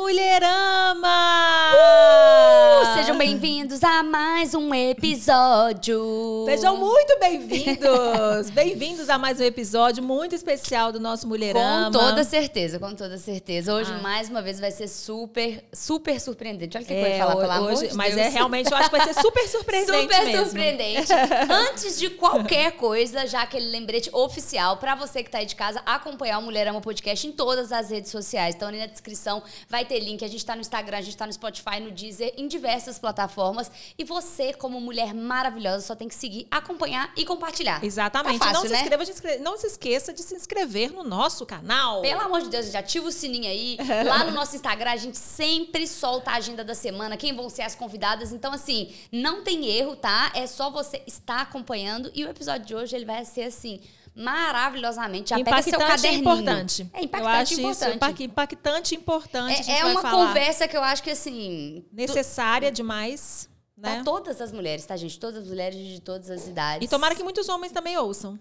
Mulherama! Uh, sejam bem-vindos a mais um episódio. Sejam muito bem-vindos! bem-vindos a mais um episódio muito especial do nosso Mulherama. Com toda certeza, com toda certeza. Hoje, ah. mais uma vez, vai ser super, super surpreendente. Olha o que é, pode falar, pelo amor de Mas Deus. é realmente, eu acho que vai ser super surpreendente Super mesmo. surpreendente. Antes de qualquer coisa, já aquele lembrete oficial para você que tá aí de casa, acompanhar o Mulherama Podcast em todas as redes sociais. Então, ali na descrição vai ter link. A gente tá no Instagram, a gente tá no Spotify, no Deezer, em diversas plataformas. E você, como mulher maravilhosa, só tem que seguir, acompanhar e compartilhar. Exatamente. Tá fácil, não, se né? inscreva, não se esqueça de se inscrever no nosso canal. Pelo amor de Deus, gente, ativa o sininho aí. Lá no nosso Instagram, a gente sempre solta a agenda da semana, quem vão ser as convidadas. Então, assim, não tem erro, tá? É só você estar acompanhando. E o episódio de hoje, ele vai ser, assim, maravilhosamente. Já impactante pega seu caderninho. importante. É impactante eu acho importante. Impactante importante. É, é uma conversa que eu acho que, assim... Necessária demais. Né? Pra todas as mulheres, tá, gente? Todas as mulheres de todas as idades. E tomara que muitos homens também ouçam.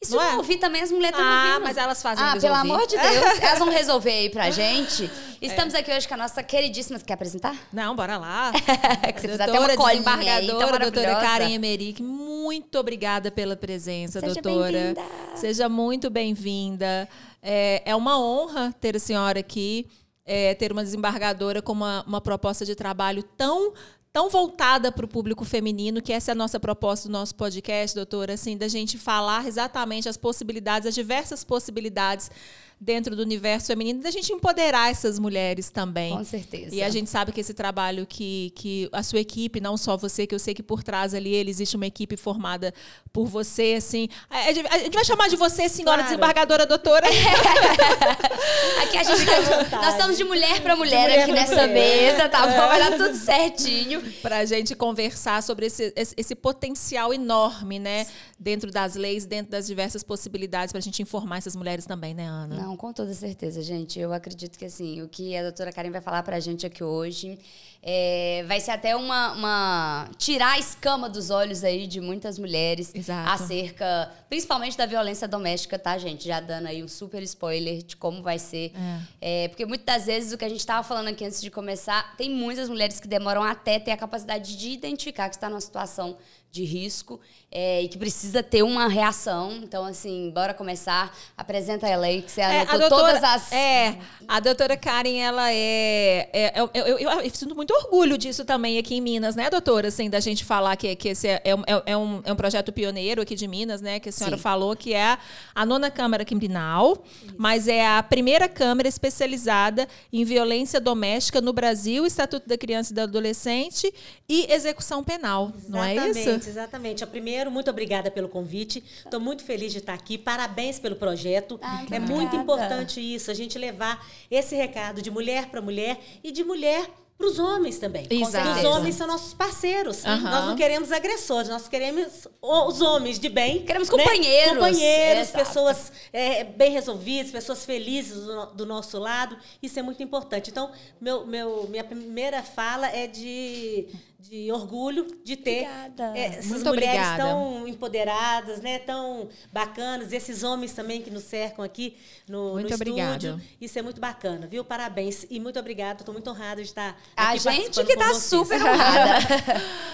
E se não, não é? ouvir também, as mulheres estão ah, ouvindo. mas elas fazem Ah, pelo ouvir. amor de Deus. elas vão resolver aí pra gente. Estamos aqui hoje com a nossa queridíssima... Quer apresentar? Não, bora lá. que você fez até uma colinha aí, tá doutora. Karen Emerick, muito obrigada pela presença, Seja doutora. Seja muito bem-vinda. É, é uma honra ter a senhora aqui, é, ter uma desembargadora com uma, uma proposta de trabalho tão tão voltada para o público feminino, que essa é a nossa proposta do nosso podcast, doutora, assim, da gente falar exatamente as possibilidades, as diversas possibilidades dentro do universo feminino, da gente empoderar essas mulheres também. Com certeza. E a gente sabe que esse trabalho que, que a sua equipe, não só você, que eu sei que por trás ali ele existe uma equipe formada por você, assim. A, gente vai chamar de você, senhora Claro. desembargadora doutora. Aqui a gente tá, nós estamos de mulher para mulher, mulher aqui pra nessa mulher. mesa, tá bom? Vai dar tudo certinho. para a gente conversar sobre esse, esse, esse potencial enorme, né? Dentro das leis, dentro das diversas possibilidades, para a gente informar essas mulheres também, né, Ana? Não, com toda certeza, gente. Eu acredito que assim, o que a doutora Karen vai falar pra gente aqui hoje é, vai ser até uma, uma. tirar a escama dos olhos aí de muitas mulheres Exato. acerca, principalmente da violência doméstica, tá, gente? Já dando aí um super spoiler de como vai ser. É, porque muitas das vezes o que a gente estava falando aqui antes de começar, tem muitas mulheres que demoram até ter a capacidade de identificar que está numa situação de risco é, e que precisa ter uma reação. Então, assim, bora começar. Apresenta ela aí, que você É, anotou todas as. É, a doutora Karen, ela é. é- eu, eu, eu- eu sinto muito orgulho disso também aqui em Minas, né, doutora? Assim, da gente falar que, que esse é, é um- é um, é um projeto pioneiro aqui de Minas, né? Que a senhora Sim. falou que é a nona Câmara Criminal, mas é a primeira Câmara especializada em violência doméstica no Brasil, Estatuto da Criança e do Adolescente e execução penal. Não é isso? Exatamente, exatamente. Primeiro, muito obrigada pelo convite. Estou muito feliz de estar aqui. Parabéns pelo projeto. Ah, é muito importante isso, a gente levar esse recado de mulher para mulher e de mulher para os homens também. Exato. Os homens são nossos parceiros. Aham. Nós não queremos agressores, nós queremos os homens de bem. Queremos né? companheiros. Companheiros, Exato. pessoas é, bem resolvidas, pessoas felizes do, do nosso lado. Isso é muito importante. Então, meu, meu, minha primeira fala é de, de orgulho de ter Obrigada. é, essas Muito mulheres obrigada. tão empoderadas, né? Tão bacanas, esses homens também que nos cercam aqui no, Muito no obrigada. estúdio. Isso é muito bacana, viu? Parabéns e muito obrigada. Estou muito honrada de estar A aqui gente participando que tá vocês. super honrada.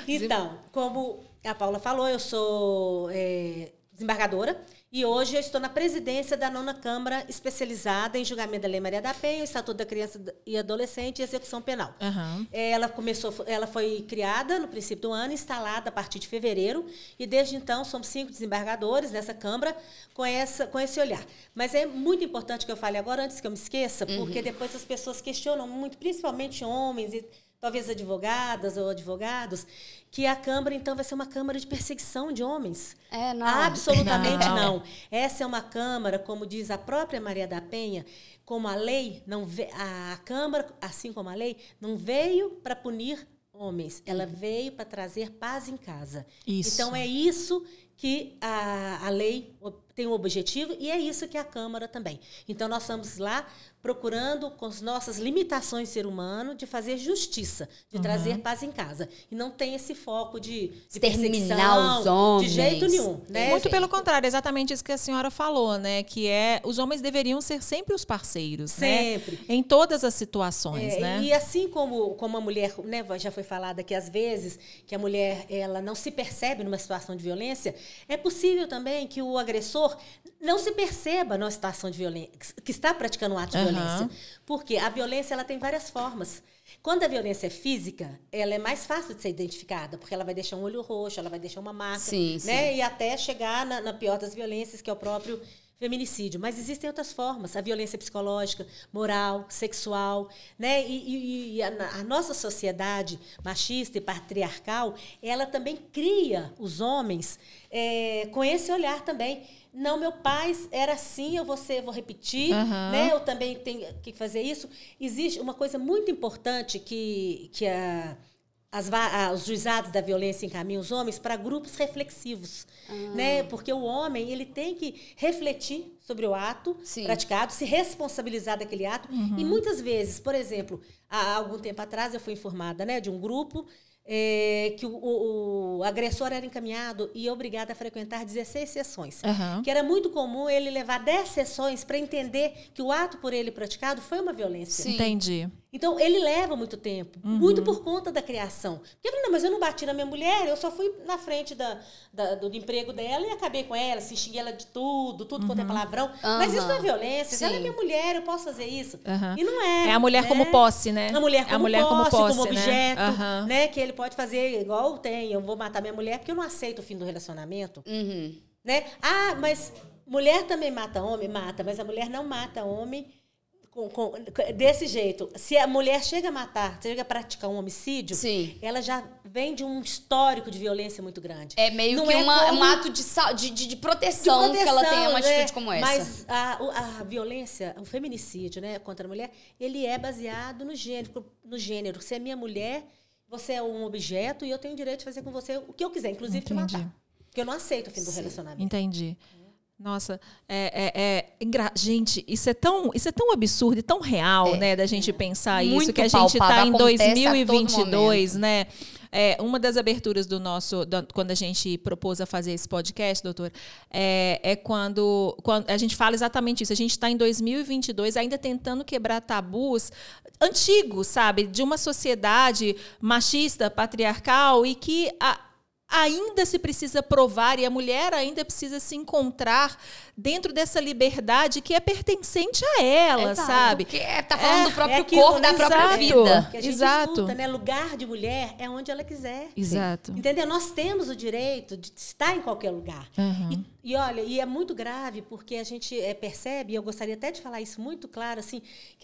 Então, como a Paula falou, eu sou é, desembargadora e hoje eu estou na presidência da nona Câmara especializada em julgamento da Lei Maria da Penha, Estatuto da Criança e Adolescente e Execução Penal. Aham. Ela começou, ela foi criada no princípio do ano, instalada a partir de fevereiro, e desde então somos cinco desembargadores nessa Câmara com, essa, com esse olhar. Mas é muito importante que eu fale agora, antes que eu me esqueça, porque depois as pessoas questionam muito, principalmente homens e talvez advogadas ou advogados, que a Câmara, então, vai ser uma Câmara de perseguição de homens. É, não. Absolutamente Não. não. Essa é uma Câmara, como diz a própria Maria da Penha, como a lei não a Câmara, assim como a lei, não veio para punir homens, ela veio para trazer paz em casa. Isso. Então é isso que a, a lei tem um objetivo e é isso que a Câmara também. Então, nós estamos lá procurando, com as nossas limitações de ser humano, de fazer justiça, de uhum. trazer paz em casa. E não tem esse foco de, de terminar os homens. De jeito nenhum. Né? Muito pelo contrário, exatamente isso que a senhora falou, né? Que é os homens deveriam ser sempre os parceiros. Né? Sempre. Né? Em todas as situações, é, né? E assim como, como a mulher, né, já foi falada que às vezes que a mulher ela não se percebe numa situação de violência, é possível também que o agressor não se perceba numa situação de violência, que está praticando um ato de uhum. Violência. Porque a violência ela tem várias formas. Quando a violência é física, ela é mais fácil de ser identificada, porque ela vai deixar um olho roxo, ela vai deixar uma marca, sim, né? Sim. E até chegar na, na pior das violências, que é o próprio feminicídio. Mas existem outras formas, a violência psicológica, moral, sexual, né? E, e, e a, a, nossa sociedade machista e patriarcal, ela também cria os homens é, com esse olhar também não, meu pai era assim, eu vou, ser, vou repetir, uhum. né? Eu também tenho que fazer isso. Existe uma coisa muito importante que, que a, as, a, os juizados da violência encaminham os homens para grupos reflexivos, uhum. né? Porque o homem ele tem que refletir sobre o ato Sim. praticado, se responsabilizar daquele ato. Uhum. E muitas vezes, por exemplo, há algum tempo atrás eu fui informada, né, de um grupo é, que o, o, o, agressor era encaminhado e obrigado a frequentar 16 sessões. Uhum. Que era muito comum ele levar 10 sessões para entender que o ato por ele praticado foi uma violência. Sim. Entendi. Então, ele leva muito tempo, uhum. muito por conta da criação. Porque eu falei, não, mas eu não bati na minha mulher, eu só fui na frente da, da do, emprego dela e acabei com ela, se xinguei ela de tudo, tudo uhum. quanto é uhum. palavrão. Uhum. Mas isso não é violência, Sim. ela é minha mulher, eu posso fazer isso. E não é. É a mulher né? como posse, né? A mulher como, a mulher posse, como, posse, como né? objeto, né? né? Que ele pode fazer igual tem, eu vou matar minha mulher porque eu não aceito o fim do relacionamento. Uhum. Né? Ah, mas mulher também mata homem? Mata, mas a mulher não mata homem com, com, desse jeito. Se a mulher chega a matar, chega a praticar um homicídio, Sim. ela já vem de um histórico de violência muito grande. É meio Não que é uma, como... um ato de, de, de, proteção, de, proteção que ela tenha uma atitude né? como essa. Mas a, a violência, o feminicídio né, contra a mulher, ele é baseado no gênero. No gênero. Se é minha mulher, você é um objeto e eu tenho o direito de fazer com você o que eu quiser, inclusive Entendi. te matar. Porque eu não aceito o fim do relacionamento. Entendi. Nossa, é, é, é gente, isso é tão, isso é tão absurdo e tão real, é, né, da gente pensar isso que a gente está em 2022, né? É, uma das aberturas do nosso, quando a gente propôs a fazer esse podcast, doutor, é, é quando, quando a gente fala exatamente isso. A gente está em 2022 ainda tentando quebrar tabus antigos, sabe, de uma sociedade machista, patriarcal e que a, ainda se precisa provar e a mulher ainda precisa se encontrar dentro dessa liberdade que é pertencente a ela, Exato, sabe? Que é, tá falando é, do próprio é corpo, da própria exato, vida. Que a gente Exato. Escuta, né? Lugar de mulher é onde ela quiser. Exato. Entendeu? Nós temos o direito de estar em qualquer lugar. Uhum. E, e, olha, e é muito grave porque a gente é, percebe, e eu gostaria até de falar isso muito claro, assim,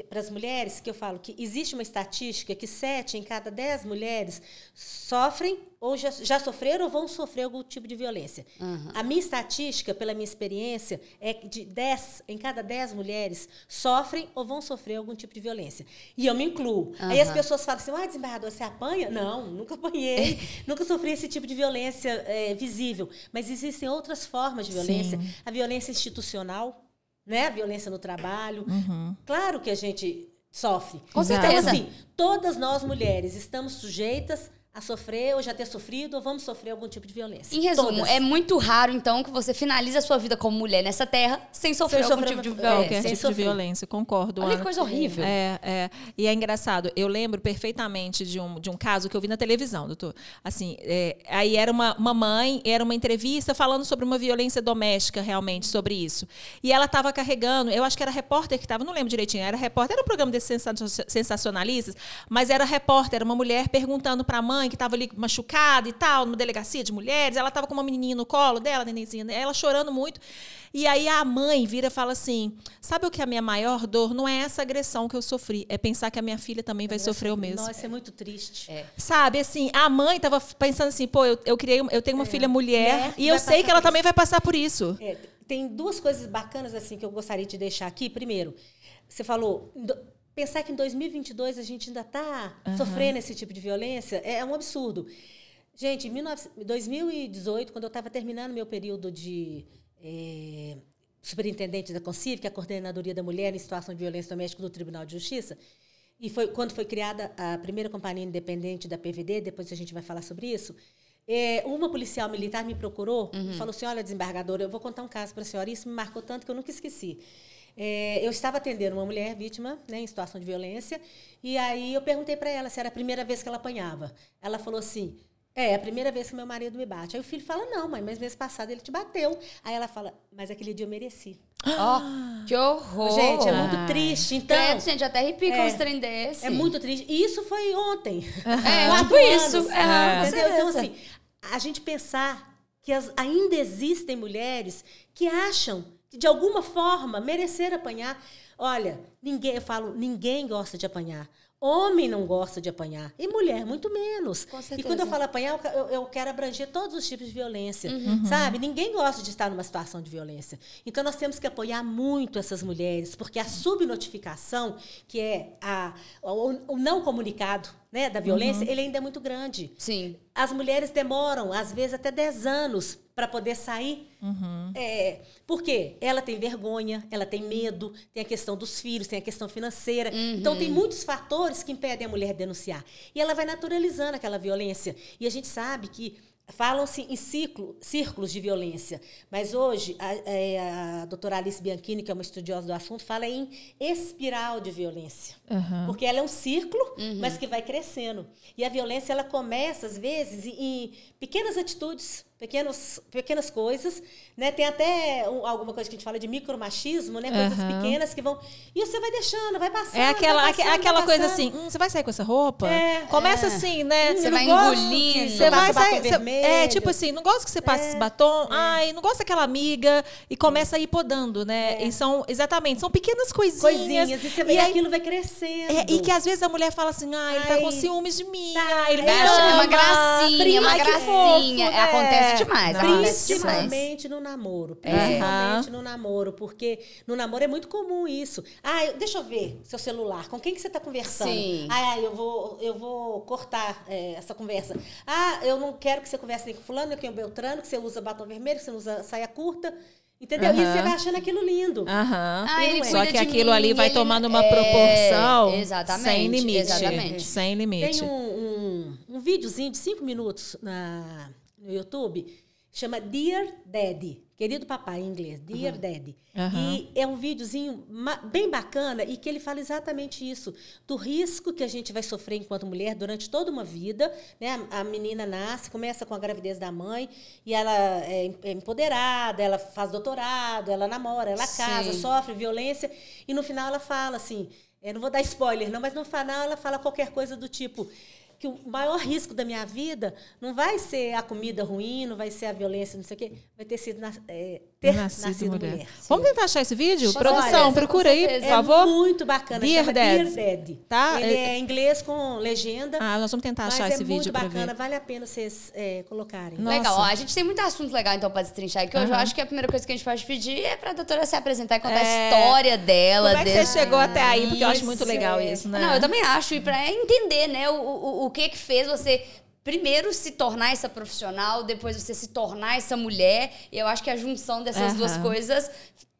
para as mulheres, que eu falo que existe uma estatística que sete em cada dez mulheres sofrem ou já, já sofreram ou vão sofrer algum tipo de violência. Uhum. A minha estatística, pela minha experiência, é que de 10 em cada 10 mulheres sofrem ou vão sofrer algum tipo de violência. E eu me incluo. Uhum. Aí as pessoas falam assim: ah, desembargador, você apanha? Não, nunca apanhei, nunca sofri esse tipo de violência é, visível. Mas existem outras formas de violência. Sim. A violência institucional, né? a violência no trabalho. Uhum. Claro que a gente sofre. Com certeza. Então, assim, todas nós mulheres estamos sujeitas a sofrer ou já ter sofrido ou vamos sofrer algum tipo de violência. Em resumo, Todas. é muito raro, então, que você finalize a sua vida como mulher nessa terra sem sofrer sem algum sofrer tipo de violência. Qualquer tipo sofrer. de violência, concordo. Olha que coisa horrível. É, é. E é engraçado, eu lembro perfeitamente de um, de um caso que eu vi na televisão, doutor. Assim, é, aí era uma, uma mãe, era uma entrevista falando sobre uma violência doméstica, realmente, sobre isso. E ela estava carregando, eu acho que era repórter que estava, não lembro direitinho, era repórter, era um programa desses sensacionalistas, mas era repórter, era uma mulher perguntando para a mãe mãe que estava ali machucada e tal, numa delegacia de mulheres, ela estava com uma menininha no colo dela, nenenzinha, ela chorando muito. E aí a mãe vira e fala assim: Sabe o que é a minha maior dor? Não é essa agressão que eu sofri, é pensar que a minha filha também vai sofrer o mesmo. Nossa, é muito triste. É. Sabe, assim, a mãe estava pensando assim: pô, eu, eu, criei, eu tenho uma é. filha mulher e eu sei que ela também vai passar por isso. É. Tem duas coisas bacanas assim que eu gostaria de deixar aqui. Primeiro, você falou pensar que em 2022 a gente ainda está uhum. sofrendo esse tipo de violência é, é um absurdo. Gente, em 2018, quando eu estava terminando meu período de é, superintendente da CONCIV, que é a Coordenadoria da Mulher em Situação de Violência Doméstica do Tribunal de Justiça, e foi quando foi criada a primeira companhia independente da PVD, depois a gente vai falar sobre isso, é, uma policial militar me procurou uhum. e falou assim, olha, desembargadora, eu vou contar um caso para a senhora. Isso me marcou tanto que eu nunca esqueci. É, eu estava atendendo uma mulher vítima né, em situação de violência, e aí eu perguntei para ela se era a primeira vez que ela apanhava. Ela falou assim, é, é a primeira vez que meu marido me bate. Aí o filho fala, não, mãe, mas mês passado ele te bateu. Aí ela fala, mas aquele dia eu mereci. Ó, oh, que horror! Gente, é muito triste. Então, é, gente, até arrepia é, com um trem desse. É muito triste. E isso foi ontem. É, tipo isso. É, entendeu? Então, assim, a gente pensar que as, ainda existem mulheres que acham de alguma forma, merecer apanhar. Olha, ninguém, eu falo, ninguém gosta de apanhar. Homem não gosta de apanhar. E mulher, muito menos. E quando eu falo apanhar, eu, eu quero abranger todos os tipos de violência. Uhum. Sabe? Ninguém gosta de estar numa situação de violência. Então, nós temos que apoiar muito essas mulheres, porque a subnotificação, que é a, o, o não comunicado, né, da violência, uhum. ele ainda é muito grande. Sim. As mulheres demoram, às vezes, até 10 anos para poder sair. Uhum. É, por quê? Ela tem vergonha, ela tem medo, tem a questão dos filhos, tem a questão financeira. Uhum. Então, tem muitos fatores que impedem a mulher denunciar. E ela vai naturalizando aquela violência. E a gente sabe que Falam-se em ciclo, círculos de violência, mas hoje a, é, a, doutora Alice Bianchini, que é uma estudiosa do assunto, fala em espiral de violência. Uhum. Porque ela é um círculo, uhum. mas que vai crescendo. E a violência ela começa, às vezes, em pequenas atitudes pequenos, pequenas coisas, né? Tem até um, alguma coisa que a gente fala de micromachismo, né? Coisas uhum. pequenas que vão e você vai deixando, vai passando. É aquela, vai passando, aquela coisa assim, hum, você vai sair com essa roupa? É, Começa é. assim, né? Hum, você vai engolindo, você vai sair, você, é tipo assim, não gosto que você passe é, esse batom, é. ai, não gosto daquela amiga e começa a ir podando, né? É. E são exatamente, são pequenas coisinhas. Coisinhas e, você, e, e aquilo vai crescendo. e que às vezes a mulher fala assim, ah, ele tá com ciúmes de mim, tá, ele me é uma gracinha, uma gracinha, acontece demais. Principalmente no namoro. Principalmente no namoro. Porque no namoro é muito comum isso. Ah, eu, deixa eu ver seu celular. Com quem que você está conversando? Sim. Ah, eu vou, eu vou cortar é, essa conversa. Ah, eu não quero que você converse nem com fulano, nem com o Beltrano, que você usa batom vermelho, que você usa saia curta. Entendeu? Uhum. E você vai achando aquilo lindo. Uhum. Ah, é. Só que aquilo mim, ali vai tomando uma é, proporção exatamente, sem limite. Exatamente. Sem limite. Tem um, um, um videozinho de cinco minutos na, no YouTube Chama Dear Daddy, querido papai em inglês, Dear uhum. Daddy. Uhum. E é um videozinho bem bacana e que ele fala exatamente isso, do risco que a gente vai sofrer enquanto mulher durante toda uma vida. Né? A menina nasce, começa com a gravidez da mãe e ela é, é empoderada, ela faz doutorado, ela namora, ela casa, Sim. sofre violência e no final ela fala assim, eu não vou dar spoiler não, mas no final ela fala qualquer coisa do tipo que o maior risco da minha vida não vai ser a comida ruim, não vai ser a violência, não sei o quê, vai ter sido é, ter nascido, nascido mulher. mulher. Vamos tentar achar esse vídeo? Olha, Produção, procura aí, por favor. É muito bacana, Dear chama Dad. Dear Dad. Tá? Ele é inglês com legenda. Ah, nós vamos tentar achar esse é vídeo para ver. muito bacana, vale a pena vocês é, colocarem. Nossa. Legal, ó, a gente tem muito assunto legal então para destrinchar, que hoje eu acho que a primeira coisa que a gente pode pedir é para a doutora se apresentar e contar é... a história dela. Como é que desse... você chegou até aí? Porque eu acho muito legal isso, né? Não, eu também acho, e para entender, né, o, o, o que que fez você primeiro se tornar essa profissional, depois você se tornar essa mulher. E eu acho que a junção dessas uhum. duas coisas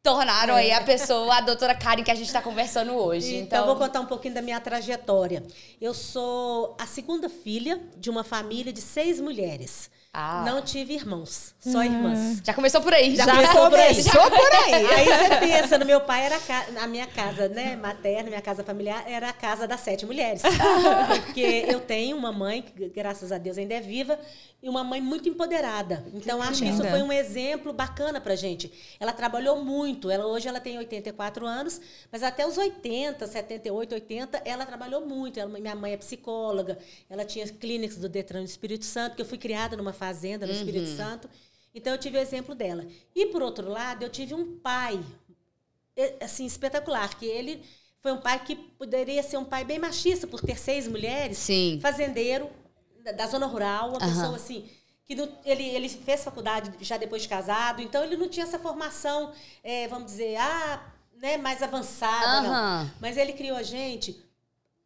tornaram é. aí a pessoa, a doutora Karen, que a gente está conversando hoje. Então, então, vou contar um pouquinho da minha trajetória. Eu sou a segunda filha de uma família de seis mulheres. Ah. Não tive irmãos, só irmãs. Já começou por aí. Já, já começou por aí. Começou por aí. aí você pensa, no meu pai era a minha casa, né, materna, minha casa familiar era a casa das sete mulheres. Porque eu tenho uma mãe que graças a Deus ainda é viva e uma mãe muito empoderada. Então que acho que isso foi um exemplo bacana pra gente. Ela trabalhou muito. Ela hoje ela tem 84 anos, mas até os 80, 78, 80, ela trabalhou muito. Ela, minha mãe é psicóloga. Ela tinha clínicas do Detran do Espírito Santo, que eu fui criada numa fazenda no uhum. Espírito Santo. Então eu tive o exemplo dela. E por outro lado, eu tive um pai assim espetacular, que ele foi um pai que poderia ser um pai bem machista por ter seis mulheres, Sim. fazendeiro da zona rural, uma uhum. pessoa assim que não, ele, ele fez faculdade já depois de casado, então ele não tinha essa formação, é, vamos dizer, ah, né, mais avançada, uhum. Mas ele criou a gente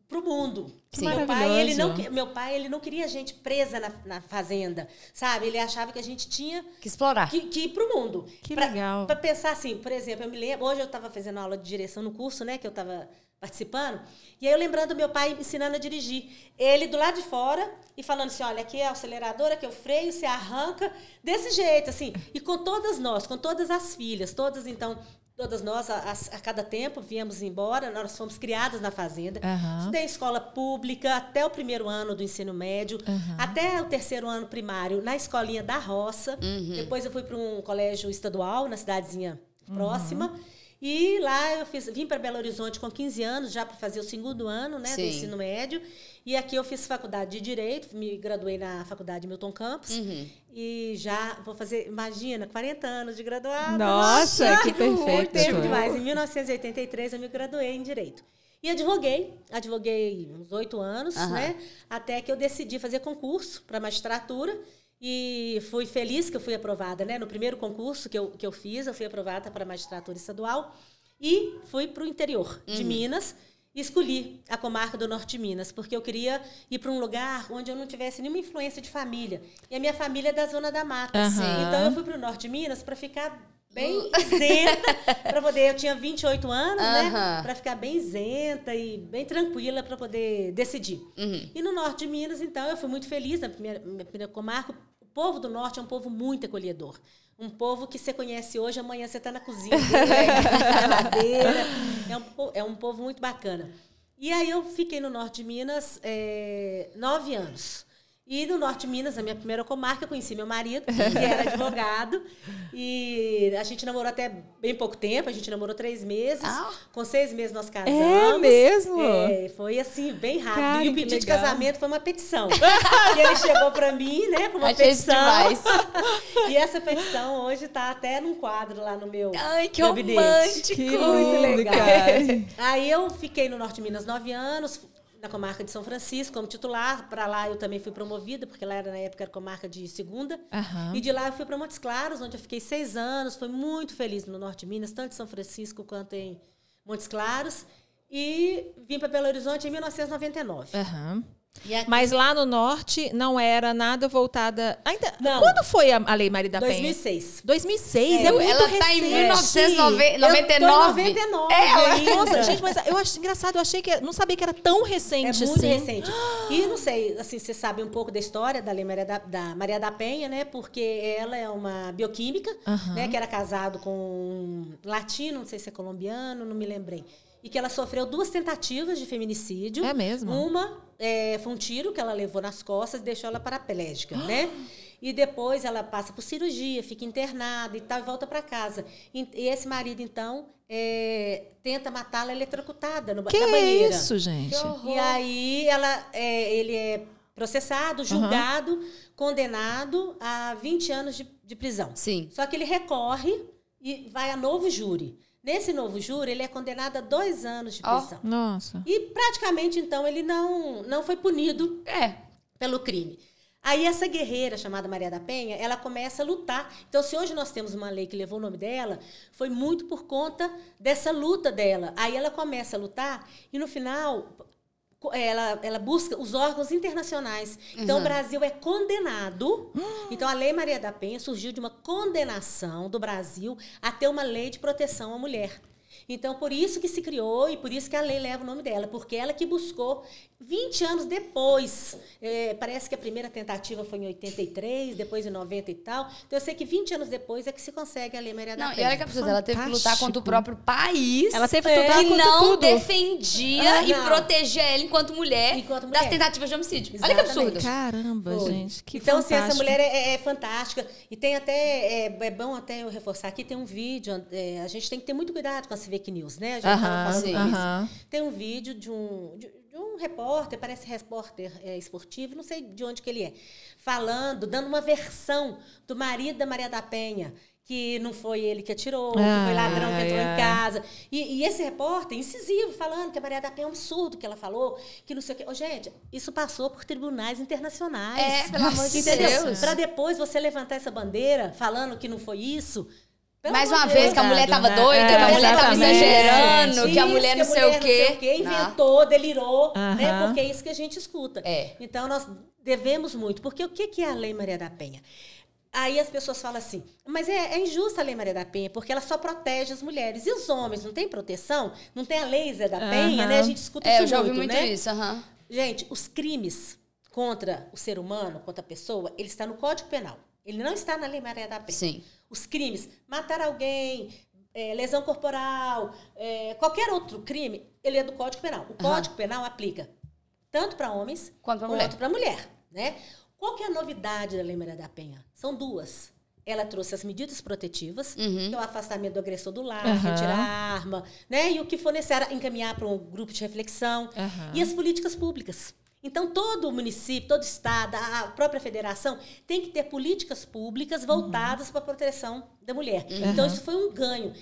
para o mundo. Que meu pai, ele não, meu pai, ele não queria a gente presa na, na fazenda, sabe? Ele achava que a gente tinha Que explorar. que, que ir para o mundo. Que Pra- legal. Pra pensar assim, por exemplo, eu me lembro, hoje eu estava fazendo aula de direção no curso, né, que eu estava participando, e aí eu lembrando meu pai ensinando a dirigir. Ele do lado de fora e falando assim, olha, aqui é a aceleradora, aqui é o freio, você arranca, desse jeito, assim. E com todas nós, com todas as filhas, todas, então, todas nós, a, a- cada tempo, viemos embora, nós fomos criadas na fazenda. Aham. Estudei em escola pública até o primeiro ano do ensino médio, até o terceiro ano primário na escolinha da roça. Depois eu fui para um colégio estadual na cidadezinha próxima. E lá eu fiz, vim para Belo Horizonte com 15 anos, já para fazer o segundo ano né, do ensino médio. E aqui eu fiz faculdade de Direito, me graduei na faculdade Milton Campos. E já vou fazer, imagina, 40 anos de graduada. Nossa, que muito perfeito. tempo demais. Em 1983 eu me graduei em Direito. E advoguei, advoguei uns oito anos, Aham. né? Até que eu decidi fazer concurso para magistratura. E fui feliz que eu fui aprovada, né? No primeiro concurso que eu, que eu fiz, eu fui aprovada para magistratura estadual. E fui para o interior de Minas. E escolhi a comarca do Norte de Minas, porque eu queria ir para um lugar onde eu não tivesse nenhuma influência de família. E a minha família é da Zona da Mata. Aham. Então eu fui para o Norte de Minas para ficar bem isenta, para poder. Eu tinha 28 anos, né? Aham. Para ficar bem isenta e bem tranquila para poder decidir. E no norte de Minas, então, eu fui muito feliz na primeira, minha primeira comarca. Povo do norte é um povo muito acolhedor. Um povo que você conhece hoje, amanhã você está na cozinha dele, na madeira. É um, é um povo muito bacana. E aí eu fiquei no norte de Minas eh, nove anos. E no norte de Minas, na minha primeira comarca, eu conheci meu marido, que era advogado. E a gente namorou até bem pouco tempo, a gente namorou três meses. Ah. Com seis meses nós casamos. É mesmo? É, foi assim, bem rápido. Cara, e o pedido de casamento foi uma petição. e ele chegou para mim, né, com uma Achei petição. demais. e essa petição hoje está até num quadro lá no meu Ai, que gabinete. romântico. Que Muito lindo, legal. cara. Aí eu fiquei no Norte de Minas nove anos, na comarca de São Francisco, como titular. Para lá eu também fui promovida, porque lá era, na época era comarca de segunda. Aham. E de lá eu fui para Montes Claros, onde eu fiquei seis anos. Fui muito feliz no Norte de Minas, tanto em São Francisco quanto em Montes Claros. E vim para Belo Horizonte em 1999. Aham. Mas lá no norte não era nada voltada. Ainda. Não. Quando foi a, a Lei Maria da Penha? 2006. 2006, é, É, muito ela tá em recente. 1999. Eu tô em 99 ainda. Nossa, gente, mas eu acho engraçado, eu achei que não sabia que era tão É recente muito assim. recente. E não sei, assim, você sabe um pouco da história da Lei Maria da, da Maria da Penha, né? Porque ela é uma bioquímica, né? Que era casado com um latino, não sei se é colombiano, não me lembrei. E que ela sofreu duas tentativas de feminicídio. É mesmo? Uma é, foi um tiro que ela levou nas costas e deixou ela paraplégica, né? E depois ela passa por cirurgia, fica internada e tal, e volta para casa. E, e esse marido, então, é, tenta matá-la eletrocutada no, Que na banheira. isso, gente? E aí ela, é, ele é processado, julgado, condenado a 20 anos de, de prisão. Sim. Só que ele recorre e vai a novo júri. Nesse novo júri, ele é condenado a dois anos de prisão. Nossa. E praticamente, então, ele não, não foi punido É. pelo crime. Aí essa guerreira chamada Maria da Penha, ela começa a lutar. Então, se hoje nós temos uma lei que levou o nome dela, foi muito por conta dessa luta dela. Aí ela começa a lutar e no final ela, ela busca os órgãos internacionais. Então, o Brasil é condenado. Então, a Lei Maria da Penha surgiu de uma condenação do Brasil a ter uma lei de proteção à mulher. Então, por isso que se criou e por isso que a lei leva o nome dela, porque ela que buscou 20 anos depois. É, parece que a primeira tentativa foi em 83, depois em 90 e tal. Então, eu sei que 20 anos depois é que se consegue a Lei Maria da Não, e Penha. olha que absurdo, ela teve que lutar Fantástico. contra o próprio país. Ela teve que lutar que contra não tudo. defendia Ah, e não. protegia ela enquanto mulher, Enquanto das mulher. tentativas de homicídio. Olha que Exatamente. absurdo. Caramba, Foi. gente. Que então, assim, essa fantástico. mulher é, é fantástica. E tem até, é, é bom até eu reforçar aqui, tem um vídeo, é, a gente tem que ter muito cuidado com as fake news, né? A gente tava Aham, falando sim. aham. Tem um vídeo de um, de, de um repórter, parece repórter é, esportivo, não sei de onde que ele é, falando, dando uma versão do marido da Maria da Penha, que não foi ele que atirou, que foi ladrão que entrou em casa. E, e esse repórter, incisivo, falando que a Maria da Penha é um absurdo que ela falou, que não sei o quê. Ô, gente, isso passou por tribunais internacionais. É, pelo amor de? Deus. Para depois você levantar essa bandeira falando que não foi isso. Pelo Mais uma vez, que a mulher tava né? doida, é, que a mulher tava exagerando, que a mulher não, sei, o quê. não sei o quê. Inventou, delirou, né? Porque é isso que a gente escuta. É. Então, nós devemos muito. Porque o que é a Lei Maria da Penha? Aí as pessoas falam assim, mas é, é, injusta a Lei Maria da Penha, porque ela só protege as mulheres. E os homens não têm proteção? Não tem a Lei Zé da Penha, uhum. né? A gente escuta é, isso eu já ouvi muito, muito né? isso. Uhum. Gente, os crimes contra o ser humano, contra a pessoa, ele está no Código Penal. Ele não está na Lei Maria da Penha. Sim. Os crimes, matar alguém, é, lesão corporal, é, qualquer outro crime, ele é do Código Penal. O Código uhum. Penal aplica tanto para homens quanto para mulher. mulher. Né? Qual que é a novidade da Lei Maria da Penha? São duas. Ela trouxe as medidas protetivas, uhum. que é o afastamento do agressor do lar, uhum. retirar a arma, né? E o que for necessário, encaminhar para um grupo de reflexão. E as políticas públicas. Então, todo o município, todo o estado, a própria federação tem que ter políticas públicas voltadas para a proteção da mulher. Então, isso foi um ganho.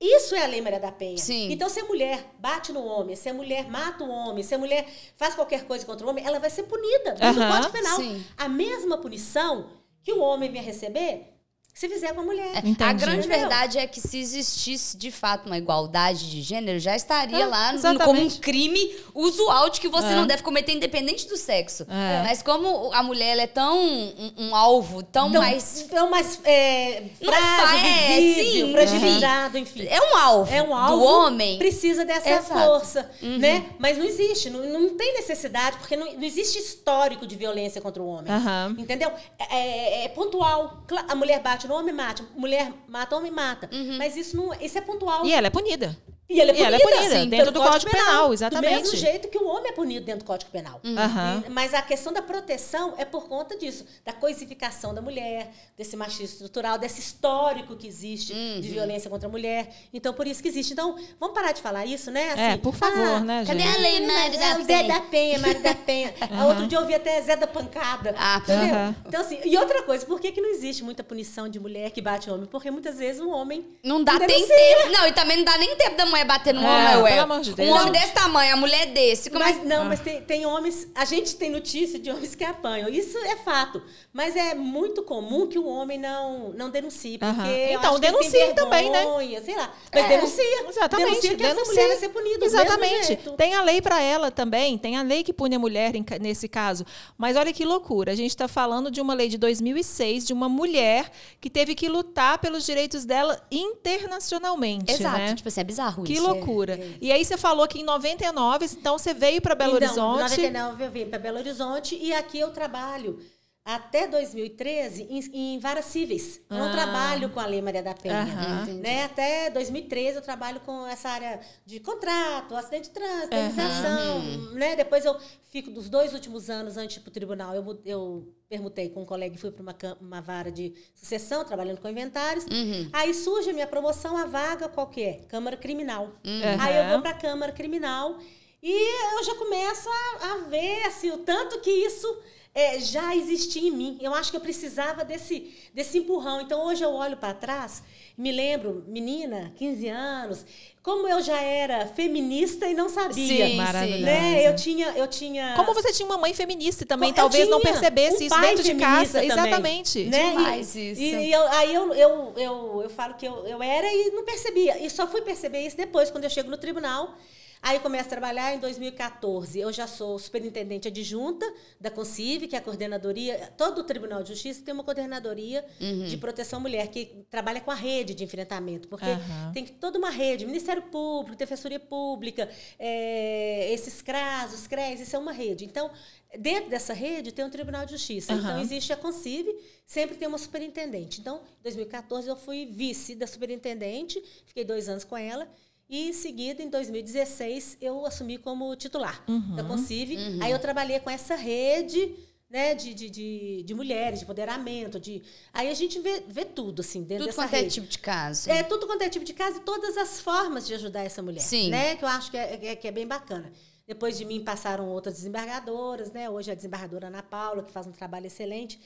Isso é a Lei Maria da Penha. Sim. Então, se a mulher bate no homem, se a mulher mata o homem, se a mulher faz qualquer coisa contra o homem, ela vai ser punida no uhum. Código Penal. Sim. A mesma punição que o homem vinha receber se fizer com a mulher. É, a grande Entendeu? verdade é que se existisse de fato uma igualdade de gênero, já estaria ah, lá no, como um crime usual de que você é. não deve cometer independente do sexo. É. Mas como a mulher é tão um, um alvo, tão, tão mais. Tão mais. É, frágil, é, visível, sim, fragilizado, enfim. É um alvo. É um alvo. Do homem. Precisa dessa Exato. força. Uhum. né? Mas não existe. Não, não tem necessidade, porque não, não existe histórico de violência contra o homem. Uhum. Entendeu? É, é, é pontual. A mulher bate no homem, mata. Mulher mata, homem mata. Uhum. Mas isso não, isso é pontual. E ela é punida. E ela é punida, e ela é punida sim, dentro do Código, Código Penal, Penal, exatamente. Do mesmo jeito que o homem é punido dentro do Código Penal. Uhum. E, mas a questão da proteção é por conta disso, da coisificação da mulher, desse machismo estrutural, desse histórico que existe uhum. de violência contra a mulher. Então, por isso que existe. Então, vamos parar de falar isso, né? Assim, é, por favor, ah, né, gente? Cadê a lei Mário da Penha? Zé da Penha, Mário da Penha. uhum. Outro dia eu ouvi até Zé da Pancada. Ah, entendeu? Então, assim, e outra coisa, por que, que não existe muita punição de mulher que bate homem? Porque muitas vezes um homem. Não dá nem tempo. Não, e também não dá nem tempo da mulher bater no é. homem pelo amor de Deus. Um homem desse tamanho, a mulher desse. Como mas, é... Não, ah. mas tem, tem homens. A gente tem notícia de homens que apanham. Isso é fato. Mas é muito comum que o homem não, não denuncie. Porque uhum. Então, denuncie também, né? Sei lá. Mas é, denuncia. Exatamente. Denuncia que denuncia. essa mulher vai ser punida. Exatamente. Tem a lei para ela também. Tem a lei que pune a mulher nesse caso. Mas olha que loucura. A gente está falando de uma lei de 2006 de uma mulher que teve que lutar pelos direitos dela internacionalmente. Exato. Né? Tipo assim, é bizarro que isso. Que loucura. É. E aí você falou que em 99, então você veio para Belo então, Horizonte. Em 99 eu vim para Belo Horizonte e aqui eu trabalho até 2013 em, em varas cíveis. Eu não ah. trabalho com a Lei Maria da Penha. né? Até 2013 eu trabalho com essa área de contrato, acidente de trânsito, indenização. Né? Depois eu fico dos dois últimos anos antes para o tribunal. Eu, eu permutei com um colega e fui para uma, uma vara de sucessão, trabalhando com inventários. Uhum. Aí surge a minha promoção, a vaga qualquer, é? Câmara Criminal. Uhum. Aí eu vou para a Câmara Criminal e eu já começo a, a ver assim, o tanto que isso é, já existia em mim. Eu acho que eu precisava desse, desse empurrão. Então, hoje eu olho para trás, me lembro, menina, 15 anos, como eu já era feminista e não sabia. Sim, maravilhoso. Né? Eu tinha, eu tinha. Como você tinha uma mãe feminista também, eu talvez não percebesse um isso dentro de casa. Também, Exatamente. Né? Demais e, isso. E, e eu, aí eu, eu, eu, eu falo que eu, eu era e não percebia. E só fui perceber isso depois, quando eu chego no tribunal. Aí começo a trabalhar em 2014. Eu já sou superintendente adjunta da CONCIV, que é a coordenadoria. Todo o Tribunal de Justiça tem uma coordenadoria uhum. de proteção à mulher, que trabalha com a rede de enfrentamento. Porque uhum. tem toda uma rede, Ministério Público, Defensoria Pública, é, esses CRAS, os CREs, isso é uma rede. Então, dentro dessa rede tem um Tribunal de Justiça. Uhum. Então, existe a CONCIV, sempre tem uma superintendente. Então, em 2014, eu fui vice da superintendente, fiquei dois anos com ela. E em seguida, em 2016, eu assumi como titular uhum, da Concive. Uhum. Aí eu trabalhei com essa rede né, de, de, de, de, mulheres, de empoderamento. De... Aí a gente vê, vê tudo, assim, dentro tudo dessa rede. Tudo quanto é tipo de caso. É, tudo quanto é tipo de caso e todas as formas de ajudar essa mulher. Sim. Né, que eu acho que é, é, que é bem bacana. Depois de mim passaram outras desembargadoras, né? Hoje a desembargadora Ana Paula, que faz um trabalho excelente.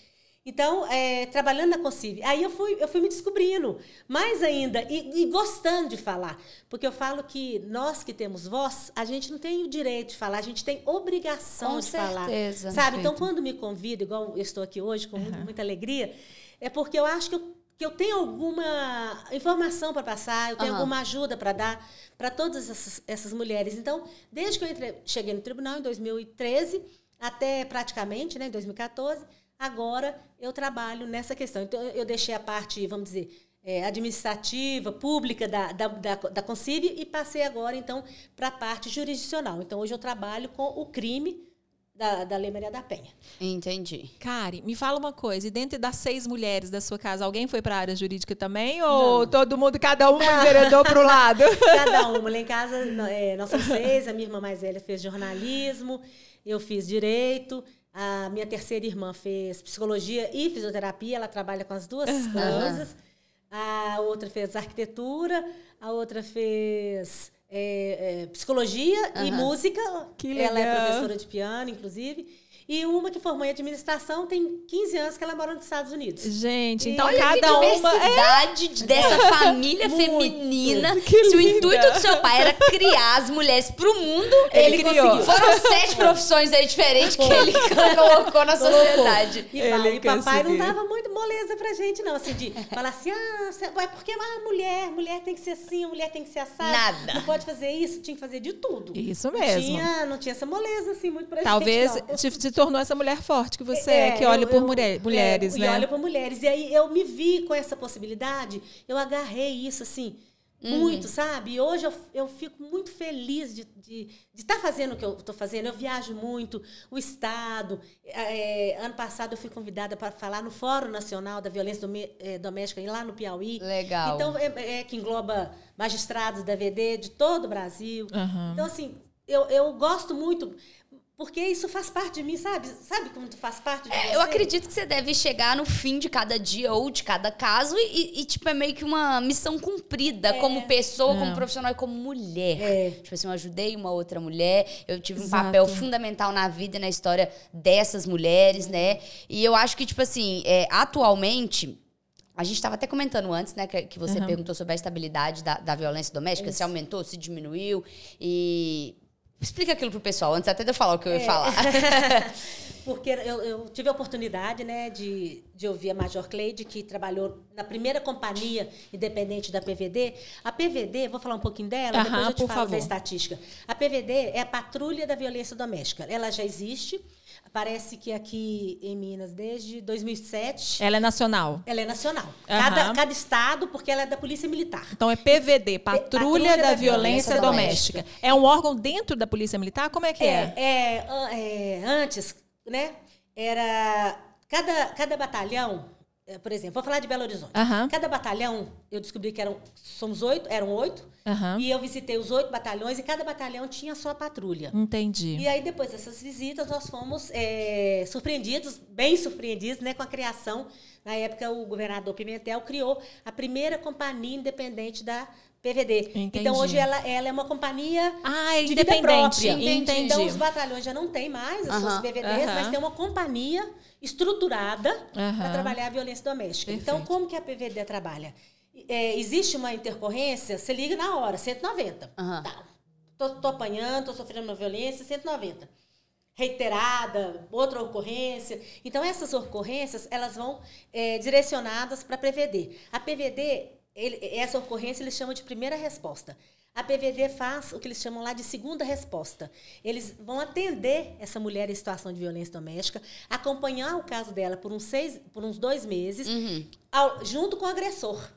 Então, é, trabalhando na Concive, aí eu fui, eu fui me descobrindo mais ainda e, e, gostando de falar, porque eu falo que nós que temos voz, a gente não tem o direito de falar, a gente tem obrigação com de certeza, falar, sabe? Então, quando me convido, igual eu estou aqui hoje com uhum. muita, muita alegria, é porque eu acho que eu que eu tenho alguma informação para passar, eu tenho Aham. alguma ajuda para dar para todas essas, essas mulheres. Então, desde que eu entrei- cheguei no tribunal em 2013 até praticamente, né, em 2014, agora eu trabalho nessa questão. Então, eu deixei a parte, vamos dizer, eh, administrativa, pública da, da, da, da Concive e passei agora, então, para a parte jurisdicional. Então, hoje eu trabalho com o crime da, da Lei Maria da Penha. Entendi. Kari, me fala uma coisa. E dentro das seis mulheres da sua casa, alguém foi para a área jurídica também? Ou todo mundo, cada um enveredou para o lado? Cada uma. Lá em casa, é, nós somos seis. A minha irmã mais velha fez jornalismo, eu fiz direito. A minha terceira irmã fez psicologia e fisioterapia. Ela trabalha com as duas coisas. A outra fez arquitetura. A outra fez é, é, psicologia e Aham. música. Que Ela é legal. professora de piano, inclusive. E uma que formou em administração tem 15 anos que ela mora nos Estados Unidos. Gente, então Olha que cada uma. É, diversidade de- dessa família Muito. feminina. Que Se o linda. intuito do seu pai era criar as mulheres pro mundo, Ele ele, criou. conseguiu. Foram sete profissões aí diferentes que ele colocou na sociedade. E, Ele e papai não conseguiu. dava muito moleza pra gente, não. Assim, de falar assim, ah, vai, porque ah, mulher, mulher tem que ser assim, mulher tem que ser assada. Nada. Não pode fazer isso, tinha que fazer de tudo. Isso Não mesmo. tinha, não tinha essa moleza, assim, muito pra Talvez gente. não. Tornou essa mulher forte que você é, que eu- olha por eu- mulher- mulheres, é, né? E olha por mulheres. E aí eu me vi com essa possibilidade, eu agarrei isso, assim, Uhum. muito, sabe? E hoje eu, eu fico muito feliz de estar de, de tá fazendo o que eu estou fazendo. Eu viajo muito, o Estado. É, ano passado eu fui convidada para falar no Fórum Nacional da Violência Dome- eh, Doméstica, lá no Piauí. Legal. Então, é, é que engloba magistrados da VD de todo o Brasil. Aham. Então, assim, eu, eu gosto muito, porque isso faz parte de mim, sabe? Sabe como tu faz parte de você? É, Eu acredito que você deve chegar no fim de cada dia ou de cada caso e, e, tipo, é meio que uma missão cumprida como pessoa, como profissional e como mulher. É. Tipo assim, eu ajudei uma outra mulher, eu tive um Exato. papel fundamental na vida e na história dessas mulheres, né? E eu acho que, tipo assim, é, atualmente. A gente estava até comentando antes, né, que, que você perguntou sobre a estabilidade da, da violência doméstica, se aumentou, se diminuiu. E. Explica aquilo pro pessoal, antes até de eu falar o que eu ia falar. Porque eu, eu tive a oportunidade né, de, de ouvir a Major Cleide, que trabalhou na primeira companhia independente da PVD. A PVD, vou falar um pouquinho dela, depois eu te falo favor. da estatística. A PVD é a Patrulha da Violência Doméstica. Ela já existe, parece que aqui em Minas, desde 2007, Ela é nacional. ela é nacional. Aham. Cada, cada estado, porque ela é da Polícia Militar. Então é PVD, Patrulha, Patrulha da, da Violência, Violência Doméstica. É um órgão dentro da Polícia Militar? Como é que é? É, é, é, antes, né? Era cada, cada batalhão, por exemplo, vou falar de Belo Horizonte. Aham. Cada batalhão, eu descobri que eram somos oito, eram oito, Aham. e eu visitei os oito batalhões e cada batalhão tinha a sua patrulha. Entendi. E aí, depois dessas visitas, nós fomos é, surpreendidos, bem surpreendidos, né, com a criação. Na época, o governador Pimentel criou a primeira companhia independente da PVD. Entendi. Então, hoje ela, ela é uma companhia Ah, é de vida independente. própria. Entendi. Então, os batalhões já não tem mais as suas Aham, PVDs, aham. mas tem uma companhia estruturada para Aham. trabalhar a violência doméstica. Então, Perfeito. como que a PVD trabalha? É, existe uma intercorrência, você liga na hora, 190. Aham. Tá. Tô, tô apanhando, tô sofrendo uma violência, 190. Reiterada, outra ocorrência. Então, essas ocorrências, elas vão é, direcionadas para a PVD. A PVD, ele- essa ocorrência, eles chamam de primeira resposta. A PVD faz o que eles chamam lá de segunda resposta. Eles vão atender essa mulher em situação de violência doméstica, acompanhar o caso dela por uns, seis, por uns dois meses, ao- junto com o agressor,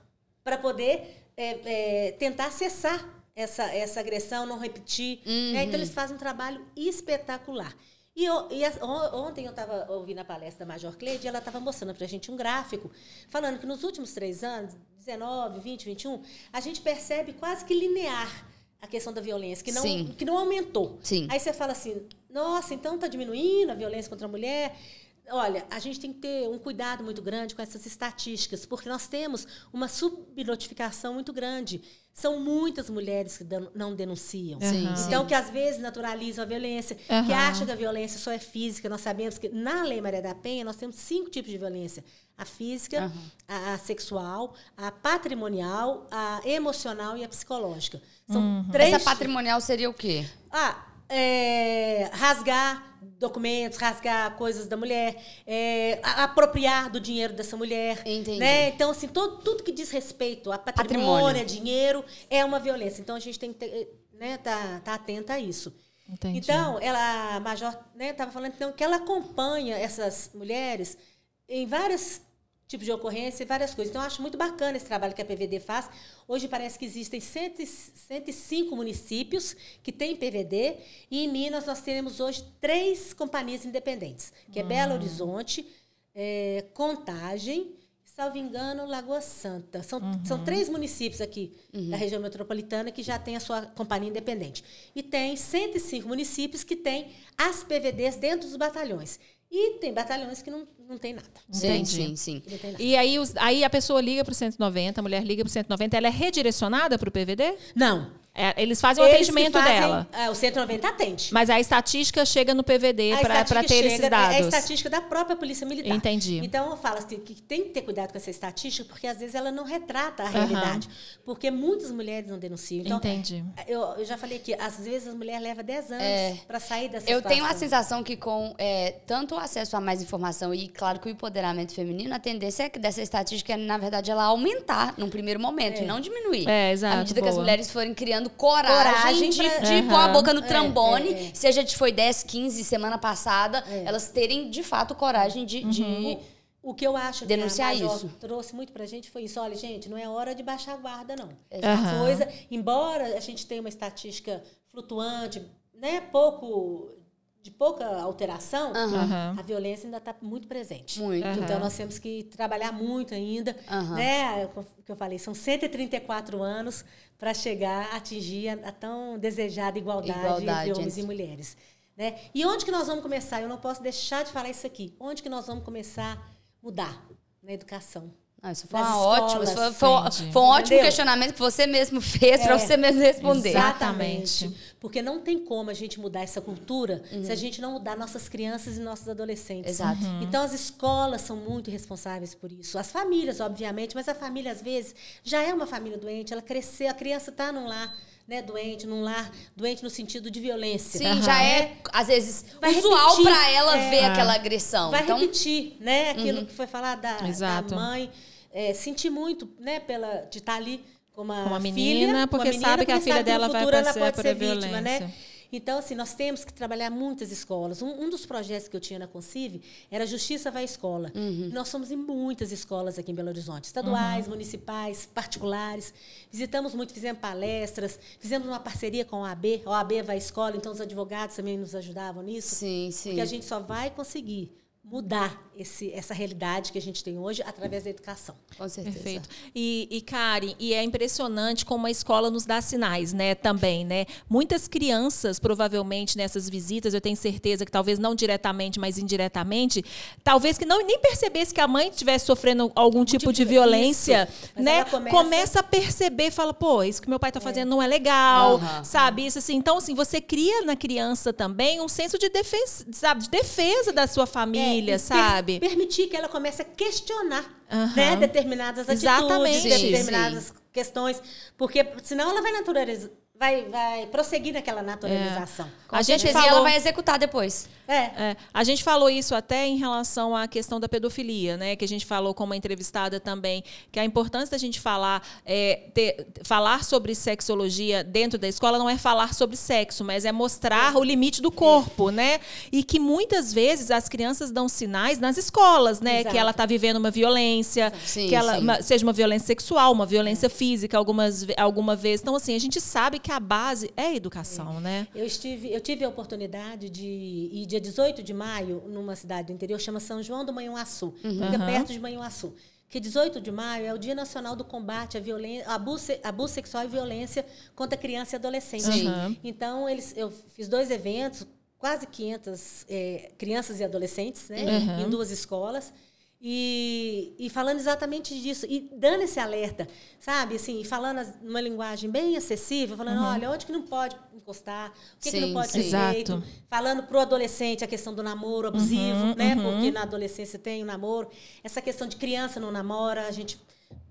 para poder é, é, tentar cessar essa, essa agressão, não repetir. né? Então, eles fazem um trabalho espetacular. E, eu- e on- ontem eu estava ouvindo a palestra da Major Cleide e ela estava mostrando para a gente um gráfico falando que nos últimos três anos, 19, 20, 21, a gente percebe quase que linear a questão da violência, que não, Sim. que não aumentou. Sim. Aí você fala assim, nossa, então está diminuindo a violência contra a mulher. Olha, a gente tem que ter um cuidado muito grande com essas estatísticas, porque nós temos uma subnotificação muito grande. São muitas mulheres que não denunciam. Sim, Então, que às vezes naturalizam a violência, que Aham. acham que a violência só é física. Nós sabemos que na Lei Maria da Penha nós temos cinco tipos de violência: a física, a, a sexual, a patrimonial, a emocional e a psicológica. São três. Essa patrimonial seria o quê? Ah, é, rasgar documentos, rasgar coisas da mulher, é, apropriar do dinheiro dessa mulher. Entendi. Né? Então, assim, todo, tudo que diz respeito a patrimônio, patrimônio, a dinheiro, é uma violência. Então, a gente tem que ter, né, tá, tá atenta a isso. Entendi. Então, ela, a Major estava né, falando então, que ela acompanha essas mulheres em vários tipos de ocorrência e várias coisas. Então, eu acho muito bacana esse trabalho que a PVD faz. Hoje parece que existem 105 municípios que têm PVD e em Minas nós temos hoje três companhias independentes, que é Belo Horizonte, é, Contagem salvo engano, Lagoa Santa. São, uhum. são três municípios aqui uhum. da região metropolitana que já tem a sua companhia independente. E tem 105 municípios que têm as PVDs dentro dos batalhões. E tem batalhões que não, não tem nada. Sim, sim, sim. E aí, os, aí a pessoa liga para o 190, a mulher liga para o 190, ela é redirecionada para o PVD? Não. É, eles fazem eles o atendimento fazem, dela. É, o 190 atende. Mas a estatística chega no PVD para ter chega, esses dados. É a estatística da própria Polícia Militar. Entendi. Então eu falo assim, que tem que ter cuidado com essa estatística, porque às vezes ela não retrata a realidade. Uhum. Porque muitas mulheres não denunciam. Então, Entendi. Eu, eu já falei que às vezes as mulheres levam 10 anos é, para sair dessa eu situação. Eu tenho a sensação que com é, tanto o acesso a mais informação e, claro, que o empoderamento feminino, a tendência é que dessa estatística, na verdade, ela aumentar num primeiro momento é. e não diminuir. É, exato. À medida boa. que as mulheres forem criando coragem coragem de, pra... de uhum. pôr a boca no trambone, é, é, é. seja de foi 10, 15 semana passada, é. elas terem de fato coragem de, uhum. de o que eu acho denunciar que a isso trouxe muito pra gente foi isso. Olha, gente, não é hora de baixar a guarda, não. Uhum. coisa, embora a gente tenha uma estatística flutuante, né, pouco de pouca alteração, uhum. a violência ainda está muito presente. Muito. Uhum. Então nós temos que trabalhar muito ainda, uhum. né? O que eu falei, são 134 anos para chegar a atingir a, a, tão desejada igualdade, igualdade entre homens gente. e mulheres. Né? E onde que nós vamos começar? Eu não posso deixar de falar isso aqui. Onde que nós vamos começar a mudar? Na educação. Ah, isso foi uma ótima, foi, foi, foi, um ótimo questionamento que você mesmo fez é, para você mesmo responder. Exatamente. Porque não tem como a gente mudar essa cultura uhum. se a gente não mudar nossas crianças e nossos adolescentes. Exato. Uhum. Então as escolas são muito responsáveis por isso. As famílias, obviamente, mas a família às vezes já é uma família doente, ela cresceu, a criança está num lar né, doente, num lar doente no sentido de violência. Sim, uhum. já é, às vezes, vai usual para ela é, ver aquela agressão. Vai então... repetir, né? Aquilo uhum. que foi falado da, da mãe é, sentir muito, né, pela, de estar ali com uma, uma menina, filha, porque uma menina, sabe que a filha dela vai passar por a violência. Vítima, né? Então, assim, nós temos que trabalhar muitas escolas. Um, um, dos projetos que eu tinha na Concive era Justiça vai à Escola. Uhum. Nós somos em muitas escolas aqui em Belo Horizonte, estaduais, uhum. municipais, particulares. Visitamos muito, fizemos palestras, fizemos uma parceria com a OAB. A OAB vai à escola, então os advogados também nos ajudavam nisso. Sim, sim. Porque a gente só vai conseguir mudar esse, essa realidade que a gente tem hoje através da educação. Com certeza. Perfeito. E, e Karen, e é impressionante como a escola nos dá sinais, né? Também, né? Muitas crianças, provavelmente, nessas visitas, eu tenho certeza que talvez não diretamente, mas indiretamente, talvez que não nem percebesse que a mãe estivesse sofrendo algum tipo, tipo de violência, né? Começa... começa... a perceber, fala, pô, isso que meu pai está fazendo é. não é legal, uhum. sabe? Isso assim. Então, assim, você cria na criança também um senso de defesa, sabe? De defesa da sua família, é, sabe? sabe? Permitir que ela comece a questionar uhum. né, determinadas atitudes, Exatamente. determinadas sim. questões, porque senão ela vai naturalizar vai, vai prosseguir naquela naturalização. É. A gente falou... ela vai executar depois. É. é. A gente falou isso até em relação à questão da pedofilia, né? Que a gente falou com uma entrevistada também, que a importância da gente falar, é, ter, falar sobre sexologia dentro da escola não é falar sobre sexo, mas é mostrar o limite do corpo, né? E que muitas vezes as crianças dão sinais nas escolas, né? Exato. Que ela está vivendo uma violência, sim, que ela uma, seja uma violência sexual, uma violência física, algumas, alguma vez. Então, assim, a gente sabe que que a base é a educação, é. né? Eu, estive, eu tive a oportunidade de ir dia 18 de maio numa cidade do interior, chama São João do Manhuaçu, uhum. fica perto de Manhuaçu. Que 18 de maio é o Dia Nacional do Combate à violência, abuso, abuso sexual e violência contra criança e adolescente. Uhum. Então, eles, eu fiz dois eventos, quase 500 é, crianças e adolescentes, né, uhum. em duas escolas. E, e, falando exatamente disso, e dando esse alerta, sabe? Assim, falando numa linguagem bem acessível, falando, uhum. olha, onde que não pode encostar, o que, sim, que não pode ser exato. feito. Falando para o adolescente a questão do namoro abusivo, uhum, né? Uhum. Porque na adolescência tem o namoro. Essa questão de criança não namora, a gente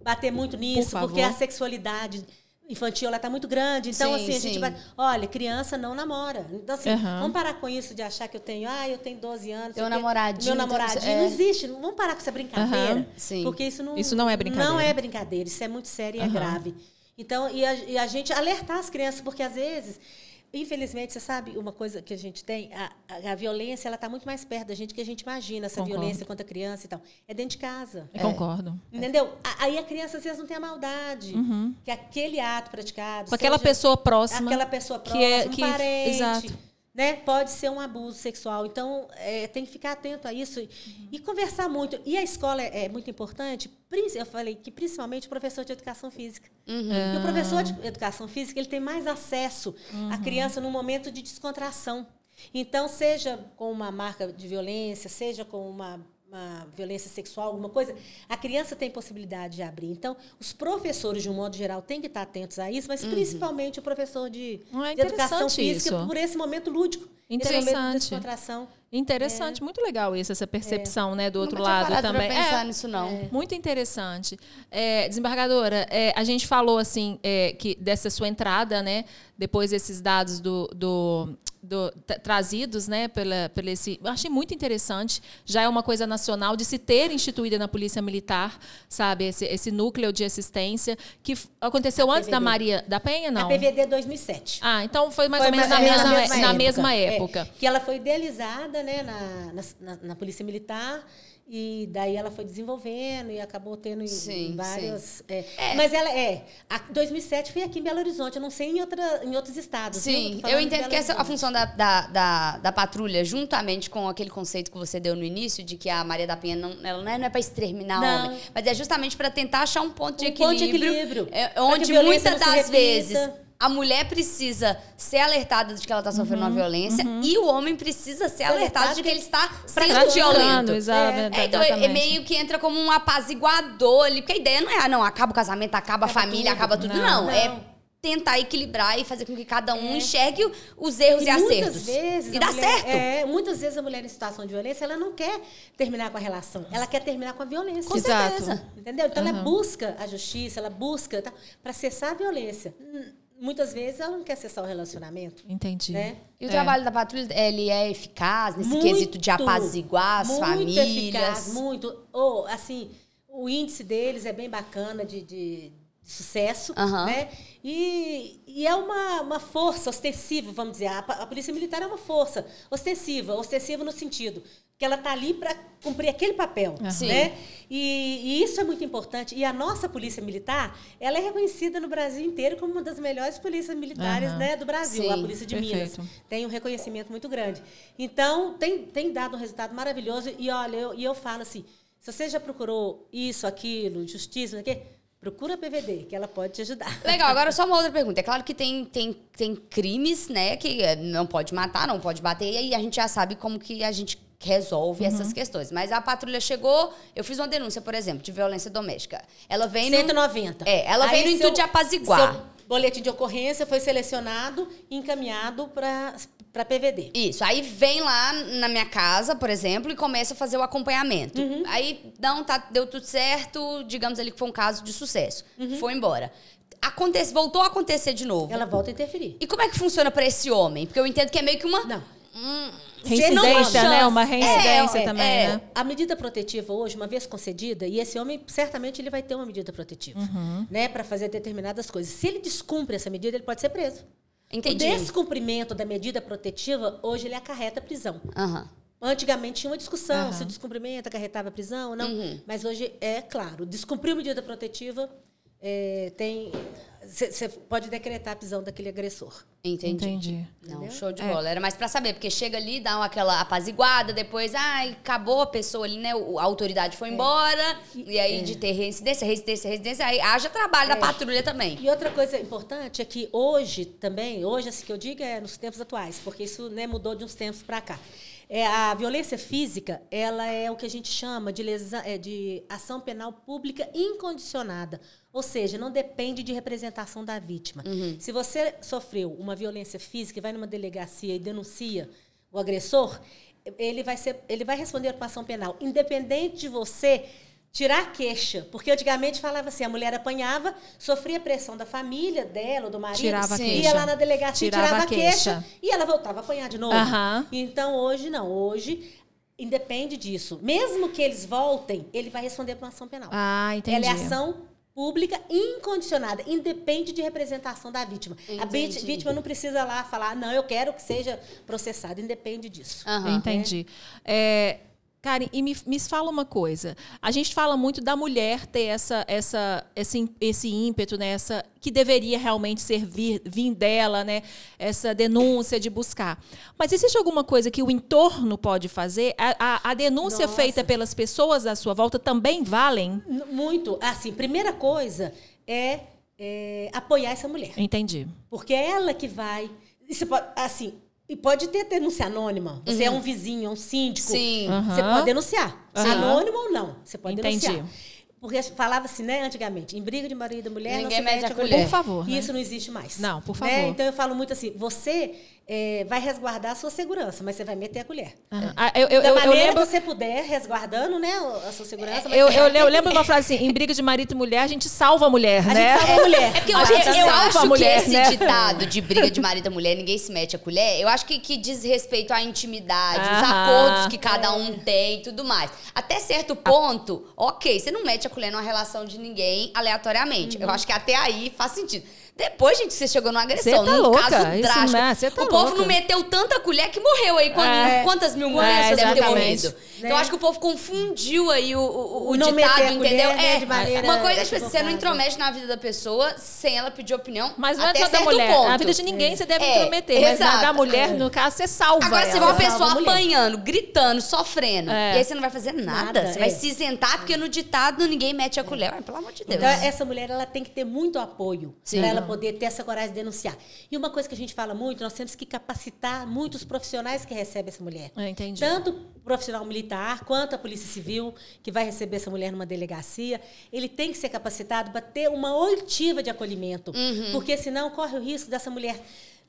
bater muito nisso, Por porque a sexualidade infantil ela está muito grande. Então, Sim, assim, a gente sim. vai. Olha, criança não namora. Então, assim, Aham. vamos parar com isso de achar que eu tenho, ah, eu tenho 12 anos. Quê. namoradinho, Meu namoradinho. é. Não existe. Vamos parar com essa brincadeira. Sim. Porque isso não, Isso não é brincadeira. Não é brincadeira. Isso é muito sério e é Aham. grave. Então, e a, e a gente alertar as crianças, porque às vezes. Infelizmente, você sabe uma coisa que a gente tem? A, a, a violência ela está muito mais perto da gente que a gente imagina, essa Concordo. violência contra a criança e tal. É dentro de casa. Eu Concordo. Entendeu? A- Aí a criança às vezes não tem a maldade. Que aquele ato praticado. Uhum. Com aquela pessoa próxima. Aquela pessoa que próxima, é- um que- parente. exato. Né? Pode ser um abuso sexual. Então, é, tem que ficar atento a isso e, e conversar muito. E a escola é, é muito importante. Eu falei que principalmente o professor de educação física. Porque o professor de educação física ele tem mais acesso à criança num momento de descontração. Então, seja com uma marca de violência, seja com uma, uma violência sexual, alguma coisa, a criança tem possibilidade de abrir. Então, os professores, de um modo geral, têm que estar atentos a isso, mas principalmente o professor de, é de educação interessante física, isso. por esse momento lúdico. Esse momento de Interessante. descontração. Interessante, muito legal isso, essa percepção, né, do outro Nunca tinha lado parado também. Pra pensar É, nisso, não. Muito interessante. É, desembargadora, é, a gente falou assim é, que dessa sua entrada, né? Depois desses dados do, do- do- tra- trazidos, né? Pela, pela esse, eu achei muito interessante. Já é uma coisa nacional de se ter instituída na Polícia Militar, sabe? Esse, esse núcleo de assistência que aconteceu A antes da PVD. Maria da Penha, não? A PVD 2007. Ah, então foi mais Foi ou menos mais na, ou menos mesma, na mesma É, época. que ela foi idealizada né, na, na, na- na Polícia Militar. E daí ela foi desenvolvendo e acabou tendo Sim, em vários. é. Mas ela é. A 2007 foi aqui em Belo Horizonte, eu não sei em, outra, em outros estados. Sim, eu de entendo que essa, a função da, da, da, da patrulha, juntamente com aquele conceito que você deu no início, de que a Maria da Penha não, ela não é, não é para exterminar Não. homem, mas é justamente para tentar achar um ponto de Um equilíbrio. ponto de equilíbrio. é, onde muitas das vezes a mulher precisa ser alertada de que ela está sofrendo uma violência e o homem precisa ser alertado de que ele está sendo violento. exa- É, então, é exatamente. meio que entra como um apaziguador ali. Porque a ideia não é, ah, não, acaba o casamento, acaba, a Acaba família, tudo. acaba tudo. Não. Não, Não. é tentar equilibrar e fazer com que cada um enxergue o- os erros e, E muitas acertos. vezes e a dá mulher- certo. É, muitas vezes a mulher em situação de violência, ela não quer terminar com a relação, ela quer terminar com a violência. Com Exato. certeza. Entendeu? Então ela Aham. busca a justiça, ela busca para cessar a violência. Muitas vezes ela não quer cessar o relacionamento. Entendi. Né? E o É. trabalho da patrulha, ele é eficaz nesse Muito, quesito de apaziguar as muito famílias? Eficaz, muito. Ou, assim, o índice deles é bem bacana de, de- sucesso, né? E, e é uma, uma força ostensiva, vamos dizer. A, a polícia militar é uma força ostensiva, ostensiva no sentido que ela está ali para cumprir aquele papel, Sim. né? E, e isso é muito importante. E a nossa polícia militar, ela é reconhecida no Brasil inteiro como uma das melhores polícias militares, Aham. né, do Brasil, Sim, a polícia de Minas perfeito. tem um reconhecimento muito grande. Então, tem, tem dado um resultado maravilhoso. E olha, eu, e eu falo assim: se você já procurou isso, aquilo, justiça, não sei o quê, procura a PVD, que ela pode te ajudar. Legal, agora só uma outra pergunta. É claro que tem, tem, tem crimes, né, que eh, não pode matar, não pode bater, e aí a gente já sabe como que a gente resolve Uhum. essas questões. Mas a patrulha chegou, eu fiz uma denúncia, por exemplo, de violência doméstica. Ela vem no... 190. É, ela Aí vem no intuito de apaziguar. seu boletim de ocorrência foi selecionado e encaminhado para a PVD. Isso, aí vem lá na minha casa, por exemplo, e começa a fazer o acompanhamento. Uhum. Aí, não, tá, deu tudo certo, digamos ali que foi um caso de sucesso. Foi embora. Acontece, voltou a acontecer de novo. Uhum. Ela volta a interferir. E como é que funciona pra esse homem? Porque eu entendo que é meio que uma... Não. Hum, Reincidência, né? Uma reincidência É, também, é. né? A medida protetiva hoje, uma vez concedida, e esse homem certamente ele vai ter uma medida protetiva, Uhum. né, para fazer determinadas coisas. Se ele descumpre essa medida, ele pode ser preso. Entendi. O descumprimento da medida protetiva, hoje ele acarreta prisão. Aham. Antigamente tinha uma discussão Aham. se o descumprimento acarretava prisão ou não. Uhum. Mas hoje é claro, descumprir medida protetiva é, tem. Você pode decretar a prisão daquele agressor. Entendi. Entendi. Não, Entendeu? show de É. bola. Era mais pra saber, porque chega ali, dá aquela apaziguada, depois, ai, acabou a pessoa ali, né? A autoridade É. foi embora, e aí de ter reincidência, residência, residência, aí haja trabalho da É. patrulha também. E outra coisa importante é que hoje também, hoje assim que eu digo é nos tempos atuais, porque isso né, mudou de uns tempos para cá. É, a violência física, ela é o que a gente chama de, lesa, é, de ação penal pública incondicionada. Ou seja, não depende de representação da vítima. Se você sofreu uma violência física e vai numa delegacia e denuncia o agressor, ele vai, ser, ele vai responder com ação penal, independente de você tirar a queixa. Porque antigamente falava assim, a mulher apanhava, sofria pressão da família dela ou do marido. Tirava a ia lá na delegacia, Tirava tirava, a a queixa, queixa. e ela voltava a apanhar de novo. Aham. Então hoje não, hoje independe disso. Mesmo que eles voltem, ele vai responder por uma ação penal. Ah, entendi. Ela é ação pública incondicionada, independe de representação da vítima. A Entendi. vit- vítima não precisa lá falar, não, eu quero que seja processado, independe disso. Aham. Entendi. É, Karen, e me, me fala uma coisa. A gente fala muito da mulher ter essa, essa, esse, esse ímpeto, né? Essa, que deveria realmente ser vir, vir dela, né? Essa denúncia de buscar. Mas existe alguma coisa que o entorno pode fazer? A, a- a denúncia Nossa. feita pelas pessoas à sua volta também valem? Muito. Assim, primeira coisa é, é, apoiar essa mulher. Entendi. Porque é ela que vai. Isso pode, assim, e pode ter denúncia anônima. Você é um vizinho, é um síndico. Sim. Você Aham. pode denunciar. Anônimo ou não. Você pode Entendi. denunciar. Porque falava-se, né, antigamente, em briga de marido e mulher, Ninguém não se mede a colher. Por favor, E né? isso não existe mais. Não, por Né? favor. Então eu falo muito assim, você é, vai resguardar a sua segurança, mas você vai meter a colher. Aham. Ah, eu, eu, da eu, eu maneira lembro. que você puder, resguardando né, a sua segurança. mas Eu, eu, eu lembro uma frase assim: em briga de marido e mulher, a gente salva a mulher, A né? gente salva a mulher. É porque eu, A acho- gente eu salva a acho mulher, que esse né? ditado de briga de marido e mulher, ninguém se mete a colher, eu acho que, que diz respeito à intimidade, os Aham. acordos que cada um tem e tudo mais. Até certo ponto, ok, você não mete a colher numa relação de ninguém aleatoriamente. Uhum. Eu acho que até aí faz sentido. Depois, gente, você chegou numa agressão, tá num louca, caso drástico. não é- tá o povo louca. não meteu tanta colher que morreu aí. Quant- É. Quantas mil mulheres É, devem ter morrido? Então, Né? eu acho que o povo confundiu aí o, o, o ditado, meter a colher, entendeu? né, é, de maneira uma coisa é, tipo, assim, você não intromete na vida da pessoa sem ela pedir opinião. Mas não é até só da certo mulher. Ponto. Na vida de ninguém você deve É, intrometer. Mas na da mulher, no caso, você salva. Agora, você vê uma pessoa apanhando, gritando, sofrendo. É. E aí você não vai fazer nada. Nada, você vai é. se isentar, porque no ditado ninguém mete a colher. Pelo amor de Deus. Então, essa mulher ela tem que ter muito apoio Sim. para ela poder ter essa coragem de denunciar. E uma coisa que a gente fala muito, nós temos que capacitar muitos profissionais que recebem essa mulher. Entendi. Tanto o profissional militar quanto a polícia civil que vai receber essa mulher numa delegacia, ele tem que ser capacitado para ter uma oitiva de acolhimento, Uhum. porque senão corre o risco dessa mulher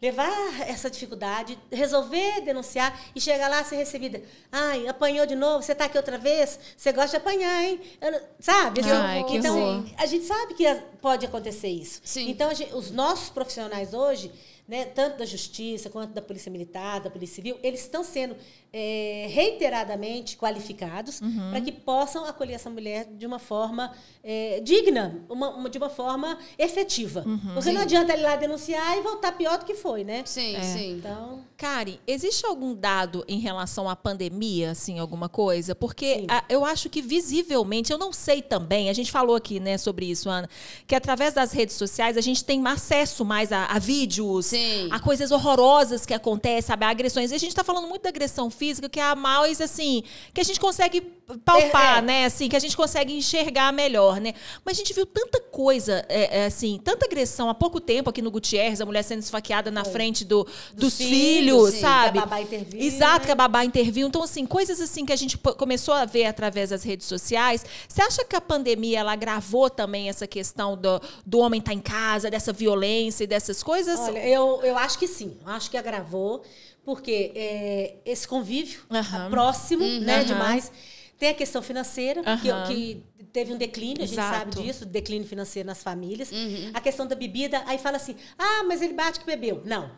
levar essa dificuldade, resolver denunciar e chegar lá ser recebida. Ai, apanhou de novo, você está aqui outra vez? Você gosta de apanhar, hein? Eu sabe? Assim, Ai, que então, a gente sabe que pode acontecer isso. Sim. Então, gente- os nossos profissionais hoje, né, tanto da Justiça quanto da Polícia Militar, da Polícia Civil, eles estão sendo é, reiteradamente qualificados Uhum. para que possam acolher essa mulher de uma forma é, digna, uma- uma- de uma forma efetiva. Uhum. Porque não adianta ele lá denunciar e voltar pior do que foi, né? Sim, É. sim. Então, Karen, existe algum dado em relação à pandemia, assim, alguma coisa? Porque a- eu acho que visivelmente, eu não sei também, a gente falou aqui, né, sobre isso, Ana, que através das redes sociais a gente tem acesso mais a, a vídeos, Sim. a coisas horrorosas que acontecem, sabe, a agressões. E a gente está falando muito da agressão física, que é a mais, assim, que a gente consegue palpar, É, é. né, assim, que a gente consegue enxergar melhor, né? Mas a gente viu tanta coisa, é, é, assim, tanta agressão há pouco tempo aqui no Gutierrez, a mulher sendo esfaqueada na frente do, dos, filhos, filhos, sim, sabe? que a babá interviu, Exato, né? que a babá interviu. Então, assim, coisas assim que a gente começou a ver através das redes sociais. Você acha que a pandemia ela agravou também essa questão do, do homem estar em casa, dessa violência e dessas coisas? Olha, eu, eu acho que sim. Acho que agravou, porque é, esse convívio Aham. próximo, né, Aham. demais. Tem a questão financeira, que, Aham. que teve um declínio, a gente Exato. sabe disso, declínio financeiro nas famílias. Uhum. A questão da bebida, aí fala assim, ah, mas ele bate que bebeu. Não.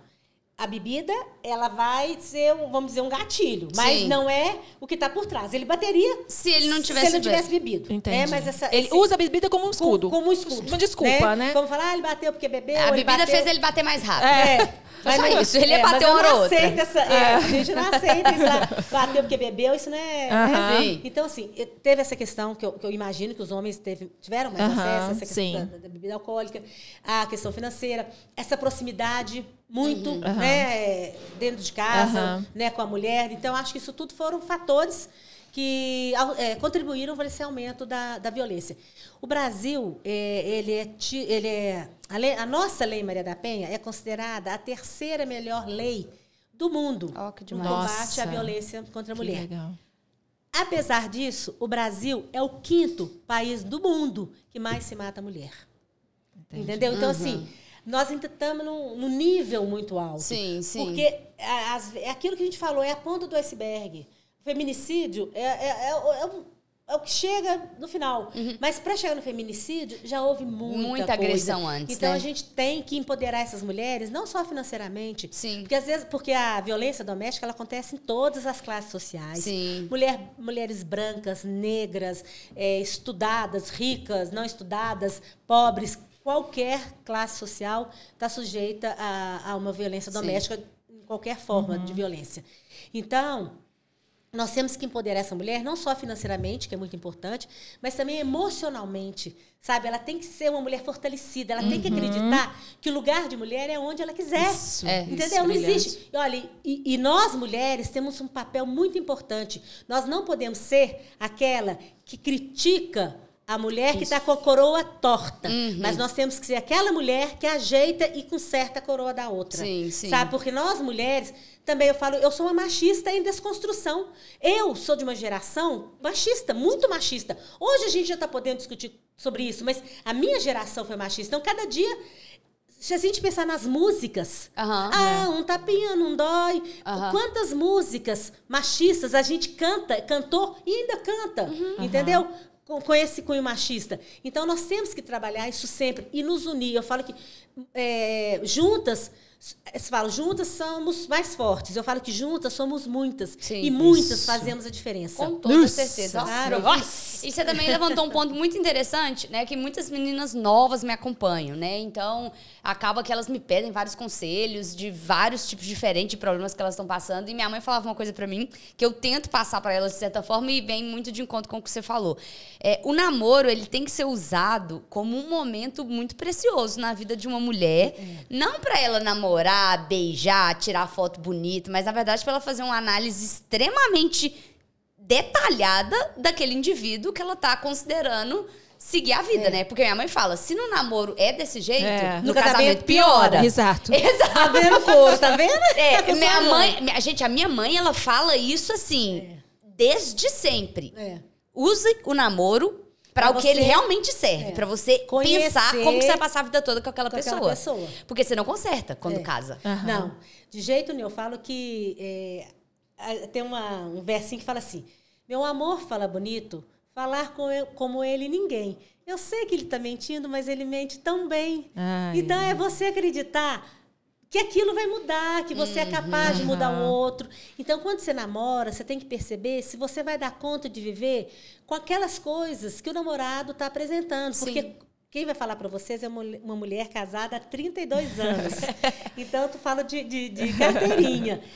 A bebida, ela vai ser, um, vamos dizer, um gatilho, mas Sim. não é o que está por trás. Ele bateria Se ele não se tivesse, ele não tivesse bebido. Entendi. É, mas essa, Ele esse- usa a bebida como um escudo. Como, um escudo. Uma desculpa, né? Como falar, ah, ele bateu porque bebeu. A ele bebida bateu- fez ele bater mais rápido. é. Foi só isso, ele ia mas bater uma não hora ou outra. Essa, é, A gente não aceita isso lá. Bateu porque bebeu, isso não é. Aham. né? Sim. Então, assim, teve essa questão que eu, que eu imagino que os homens teve- tiveram mais Aham, acesso, essa questão da, da bebida alcoólica, a questão financeira, essa proximidade muito Uhum. Né, dentro de casa, Aham. né, com a mulher. Então, acho que isso tudo foram fatores que eh, contribuíram para esse aumento da, da violência. O Brasil, eh, ele é, ele é a, lei- a nossa lei Maria da Penha é considerada a terceira melhor lei do mundo que no combate à violência contra a Que mulher. legal. Apesar disso, o Brasil é o quinto país do mundo que mais se mata mulher. Entendi. Entendeu? Então, assim, nós ainda estamos num, num nível muito alto. Sim, sim. Porque as- é aquilo que a gente falou, é a ponta do iceberg. O feminicídio é, é- é- é um- é o que chega no final. Uhum. Mas para chegar no feminicídio, já houve muita, Muita coisa. agressão antes, Então né? a gente tem que empoderar essas mulheres, não só financeiramente. Sim. Porque às vezes, porque a violência doméstica ela acontece em todas as classes sociais. Sim. Mulher, mulheres brancas, negras, é, estudadas, ricas, não estudadas, pobres, qualquer classe social está sujeita a, a uma violência Sim. doméstica em qualquer forma de violência. Então, nós temos que empoderar essa mulher, não só financeiramente, que é muito importante, mas também emocionalmente. Sabe? Ela tem que ser uma mulher fortalecida, ela tem que acreditar que o lugar de mulher é onde ela quiser. Isso, É. Entendeu? isso, não brilhante. existe. E olha, e, e nós mulheres temos um papel muito importante. Nós não podemos ser aquela que critica a mulher que está com a coroa torta. Uhum. Mas nós temos que ser aquela mulher que ajeita e conserta a coroa da outra. Sim, sim. Sabe? Porque nós mulheres, também eu falo, eu sou uma machista em desconstrução. Eu sou de uma geração machista, muito machista. Hoje a gente já está podendo discutir sobre isso, mas a minha geração foi machista. Então, cada dia. Se a gente pensar nas músicas, ah, um tapinha não dói. Quantas músicas machistas a gente canta, cantou e ainda canta, entendeu? Com, com esse cunho machista. Então, nós temos que trabalhar isso sempre e nos unir. Eu falo que é, juntas, eu falo, juntas somos mais fortes. Eu falo que juntas somos muitas. Sim, e muitas isso. fazemos a diferença. Com toda Nossa, certeza. claro. Nossa. E você também levantou um ponto muito interessante, né? Que muitas meninas novas me acompanham, né? Então, acaba que elas me pedem vários conselhos de vários tipos diferentes de problemas que elas estão passando. E minha mãe falava uma coisa pra mim que eu tento passar pra elas de certa forma e vem muito de encontro com o que você falou. É, o namoro, ele tem que ser usado como um momento muito precioso na vida de uma mulher. Não pra ela namorar, beijar, tirar foto bonita, mas na verdade pra ela fazer uma análise extremamente detalhada daquele indivíduo que ela tá considerando seguir a vida, né? Porque minha mãe fala, se no namoro é desse jeito, É. no, No casamento, casamento piora. piora. Exato. Tá Exato. vendo o couro, tá vendo? É, Tá minha mãe, minha- gente, a minha mãe, ela fala isso assim, desde sempre. É. Use o namoro para o que ele realmente serve, é. pra você Conhecer pensar como você vai passar a vida toda com aquela, com aquela pessoa. pessoa. Porque você não conserta quando É. casa. Aham. Não, de jeito nenhum. Eu falo que é, tem uma, um versinho que fala assim: Meu amor fala bonito, falar com eu- como ele ninguém. Eu sei que ele está mentindo, mas ele mente tão bem. Ai. Então é você acreditar que aquilo vai mudar, que você é capaz de mudar o outro. Então, quando você namora, você tem que perceber se você vai dar conta de viver com aquelas coisas que o namorado está apresentando. Sim. Porque quem vai falar para vocês é uma, mulher casada há 32 anos. então, tu fala de, de, de carteirinha.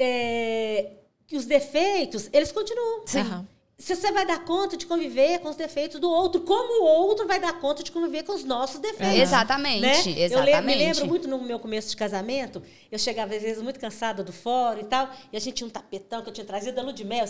É, que os defeitos, eles continuam. Sim. Aham. Se você vai dar conta de conviver com os defeitos do outro, como o outro vai dar conta de conviver com os nossos defeitos. Exatamente, né? Eu exatamente. me lembro muito no meu começo de casamento, eu chegava às vezes muito cansada do fórum e tal, e a gente tinha um tapetão que eu tinha trazido da Ludmel,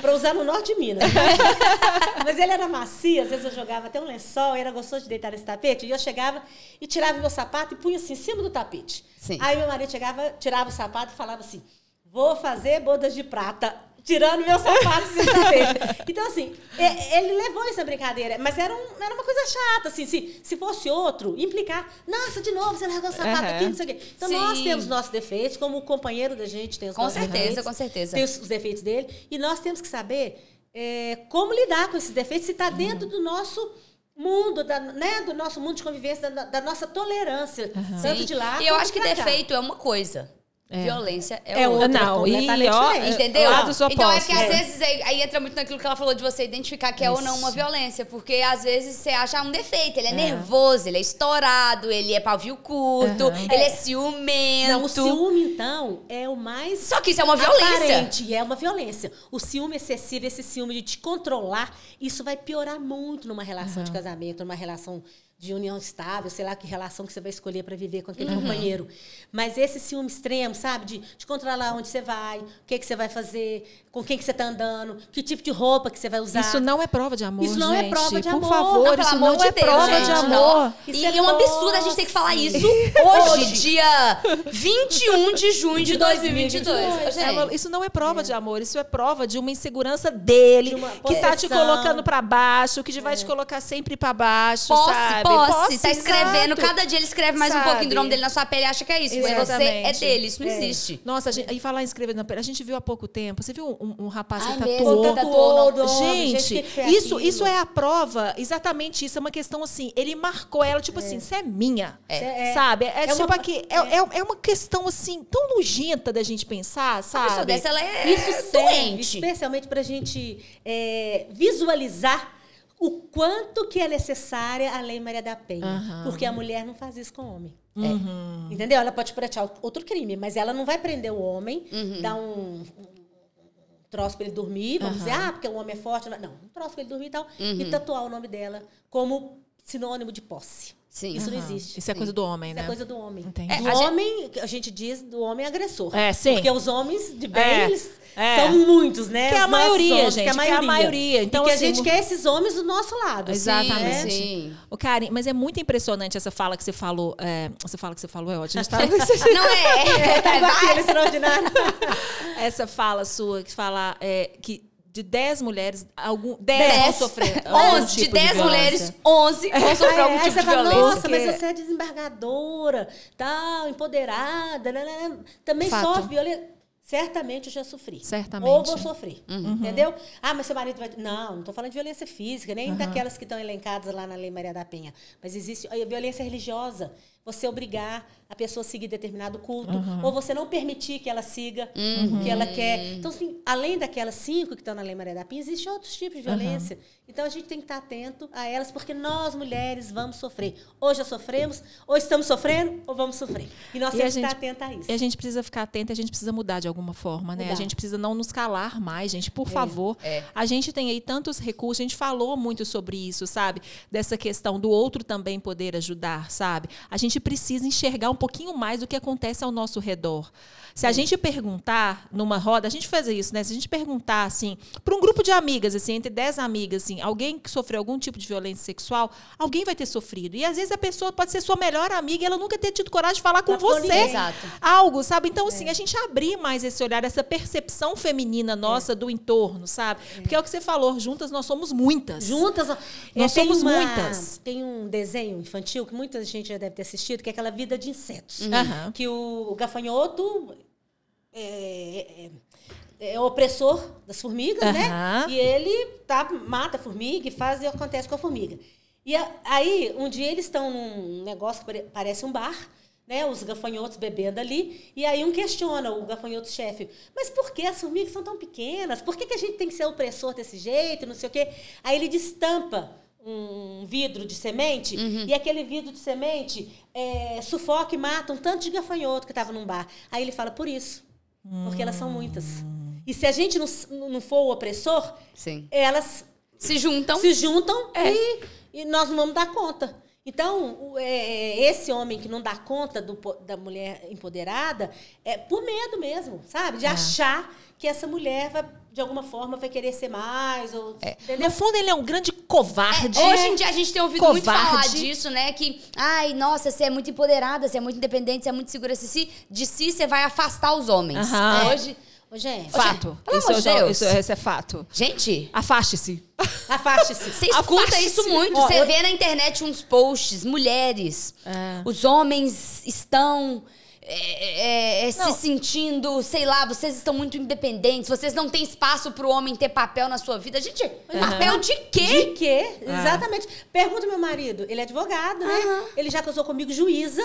para usar no norte de Minas. Mas ele era macio, às vezes eu jogava até um lençol, e era gostoso de deitar nesse tapete, e eu chegava e tirava meu sapato e punha assim em cima do tapete. Sim. Aí meu marido chegava, tirava o sapato e falava assim: vou fazer bodas de prata. Tirando meu sapato sem saber. Então, assim, é- ele levou essa brincadeira, mas era, um- era uma coisa chata, assim, se, se fosse outro, implicar, nossa, de novo, você largou o sapato Aham. aqui, não sei o quê. Então, Sim. nós temos nossos defeitos, como o companheiro da gente tem os Com nossos certeza, defeitos. com certeza. Tem os, os defeitos dele, e nós temos que saber é, como lidar com esses defeitos, se está dentro do nosso mundo, da, né, do nosso mundo de convivência, da, da nossa tolerância, tanto Sim. de lá E eu acho que pra cá. defeito é uma coisa. Violência é, É outra. outra. Não, e ó. Entendeu? lados Então é que às É. vezes aí, aí entra muito naquilo que ela falou de você identificar que é ou não uma violência. Porque às vezes você acha um defeito. Ele é, nervoso, ele é estourado, ele é pavio curto, Aham. ele é ciumento. Não, o ciúme, então, é o mais. Só que isso é uma violência. Aparente, é uma violência. O ciúme excessivo, esse ciúme de te controlar, isso vai piorar muito numa relação de casamento, numa relação de união estável, sei lá que relação que você vai escolher para viver com aquele Uhum. companheiro. Mas esse ciúme extremo, sabe? De, de controlar onde você vai, o que, que você vai fazer, com quem que você está andando, que tipo de roupa que você vai usar. Isso não é prova de amor, Isso não é gente. prova de Por amor. favor, Não, isso amor não é Deus, prova gente, de amor. E é é um absurdo a gente ter que falar isso hoje, dia 21 de junho de De 2022. 2022. Gente, É, Isso não é prova de amor, isso é prova de uma insegurança dele, De uma que tá te colocando pra baixo, que vai te colocar sempre pra baixo, Posse, sabe? posse. posse, tá escrevendo. exato. Cada dia ele escreve mais um Sabe? pouquinho do nome dele na sua pele e acha que é isso. Mas você é Exatamente. dele, isso não É. existe. Nossa, gente, e falar em escrever na pele, a gente viu há pouco tempo. Você viu um, um rapaz que Ai, tatuou? mesmo, que Tatuou do homem, Gente, gente, que que foi isso, aquilo? isso é a prova, exatamente isso. É uma questão assim. Ele marcou ela, tipo assim, você é minha. É. Sabe? É, É tipo uma- aqui. É, é, é uma questão assim, tão nojenta da gente pensar, sabe? pessoa dessa, ela é Isso serve doente. especialmente para a gente é, visualizar o quanto que é necessária a Lei Maria da Penha. Aham. Porque a mulher não faz isso com o homem. Uhum. Entendeu? Ela pode praticar outro crime, mas ela não vai prender o homem, Uhum. dar um, um troço para ele dormir, vamos dizer, ah, porque o homem é forte. Não, um troço para ele dormir e tal. Uhum. E tatuar o nome dela como sinônimo de posse. Sim. Isso não Aham. existe. Isso é coisa do homem, Isso né? é coisa do homem. Entendi. Do É, gente- homem, a gente diz do homem agressor. É, sim. Porque os homens de bem, É, eles é. são muitos, né? Que é a maioria, homens, gente, Que é a que é a maioria. maioria. Então, e que assim, a gente quer esses homens do nosso lado. Exatamente. Sim, Sim. Ô, Karen, mas é muito impressionante essa fala que você falou. é, você fala que você falou, é ótimo. A gente tá- Não é. É, igual aquele extraordinário. essa fala sua que fala é, que de 10 mulheres, algum, 10, Dez. vão sofrer. algum 11 de tipo 10 violência. mulheres, 11 vão sofrer Aí, algum tipo de fala, violência. nossa, mas você é desembargadora, tal, empoderada, né, né, né. também Fato. sofre violência. Certamente eu já sofri. Certamente. Uhum. Ou vou sofrer. Entendeu? Ah, mas seu marido vai. Não, não estou falando de violência física, nem daquelas que estão elencadas lá na Lei Maria da Penha. Mas existe a violência religiosa. Você obrigar a pessoa a seguir determinado culto, Uhum. ou você não permitir que ela siga o que ela quer. Então, assim, além daquelas cinco que estão na Lei Maria da Penha, existem outros tipos de violência. Então, a gente tem que estar atento a elas, porque nós, mulheres, vamos sofrer. Ou já sofremos, ou estamos sofrendo, ou vamos sofrer. E nós E temos a que estar atenta a isso. E a gente precisa ficar atenta, a gente precisa mudar de alguma forma, né? A Mudar. gente precisa não nos calar mais, gente, por favor. é. A gente tem aí tantos recursos, a gente falou muito sobre isso, sabe? Dessa questão do outro também poder ajudar, sabe? A gente precisa enxergar um pouquinho mais do que acontece ao nosso redor. Se a gente perguntar numa roda, a gente faz isso, né? Se a gente perguntar assim, para um grupo de amigas, assim, entre 10 amigas, assim, alguém que sofreu algum tipo de violência sexual, alguém vai ter sofrido. E às vezes a pessoa pode ser sua melhor amiga e ela nunca ter tido coragem de falar com você. Exato. algo, sabe? Então, assim, a gente abrir mais esse olhar, essa percepção feminina nossa do entorno, sabe? Porque é o que você falou, juntas nós somos muitas. Juntas. Nós somos uma- muitas. Tem um desenho infantil que muita gente já deve ter assistido, que é aquela vida de insetos. Aham. Que o, o gafanhoto é, é- é o opressor das formigas, Aham. né? E ele tá, mata a formiga e faz o que acontece com a formiga. E a- aí, um dia eles estão num negócio que pare- parece um bar, né? Os gafanhotos bebendo ali. E aí um questiona o gafanhoto-chefe. Mas por que as formigas são tão pequenas? Por que, que a gente tem que ser opressor desse jeito? Não sei o quê. Aí ele destampa um vidro de semente e aquele vidro de semente é, sufoca e mata um tanto de gafanhoto que estava num bar. Aí ele fala, por isso. Porque elas são muitas. E se a gente não, não for o opressor, Sim. elas Se juntam. se juntam e, e nós não vamos dar conta. Então, o- é, esse homem que não dá conta do da mulher empoderada é por medo mesmo, sabe? De achar que essa mulher vai, de alguma forma, vai querer ser mais. Ou, entendeu? No fundo, ele é um grande covarde. Hoje em dia a gente tem ouvido muito Covarde. falar disso, né? Que, ai, nossa, você é muito empoderada, você é muito independente, você é muito segura de si, de si você vai afastar os homens. Aham. É. Hoje. Gente, Fato. Pelo Isso, Deus. isso, isso é fato. Gente, Afaste-se. afaste-se. você escuta isso muito. Ó, você eu- vê na internet uns posts, mulheres. É. Os homens estão. É, é, é, se Não. sentindo, sei lá, vocês estão muito independentes, vocês não têm espaço pro homem ter papel na sua vida. Gente, papel de quê? De quê? Exatamente. Pergunta meu marido. Ele é advogado, né? Ele já casou comigo juíza.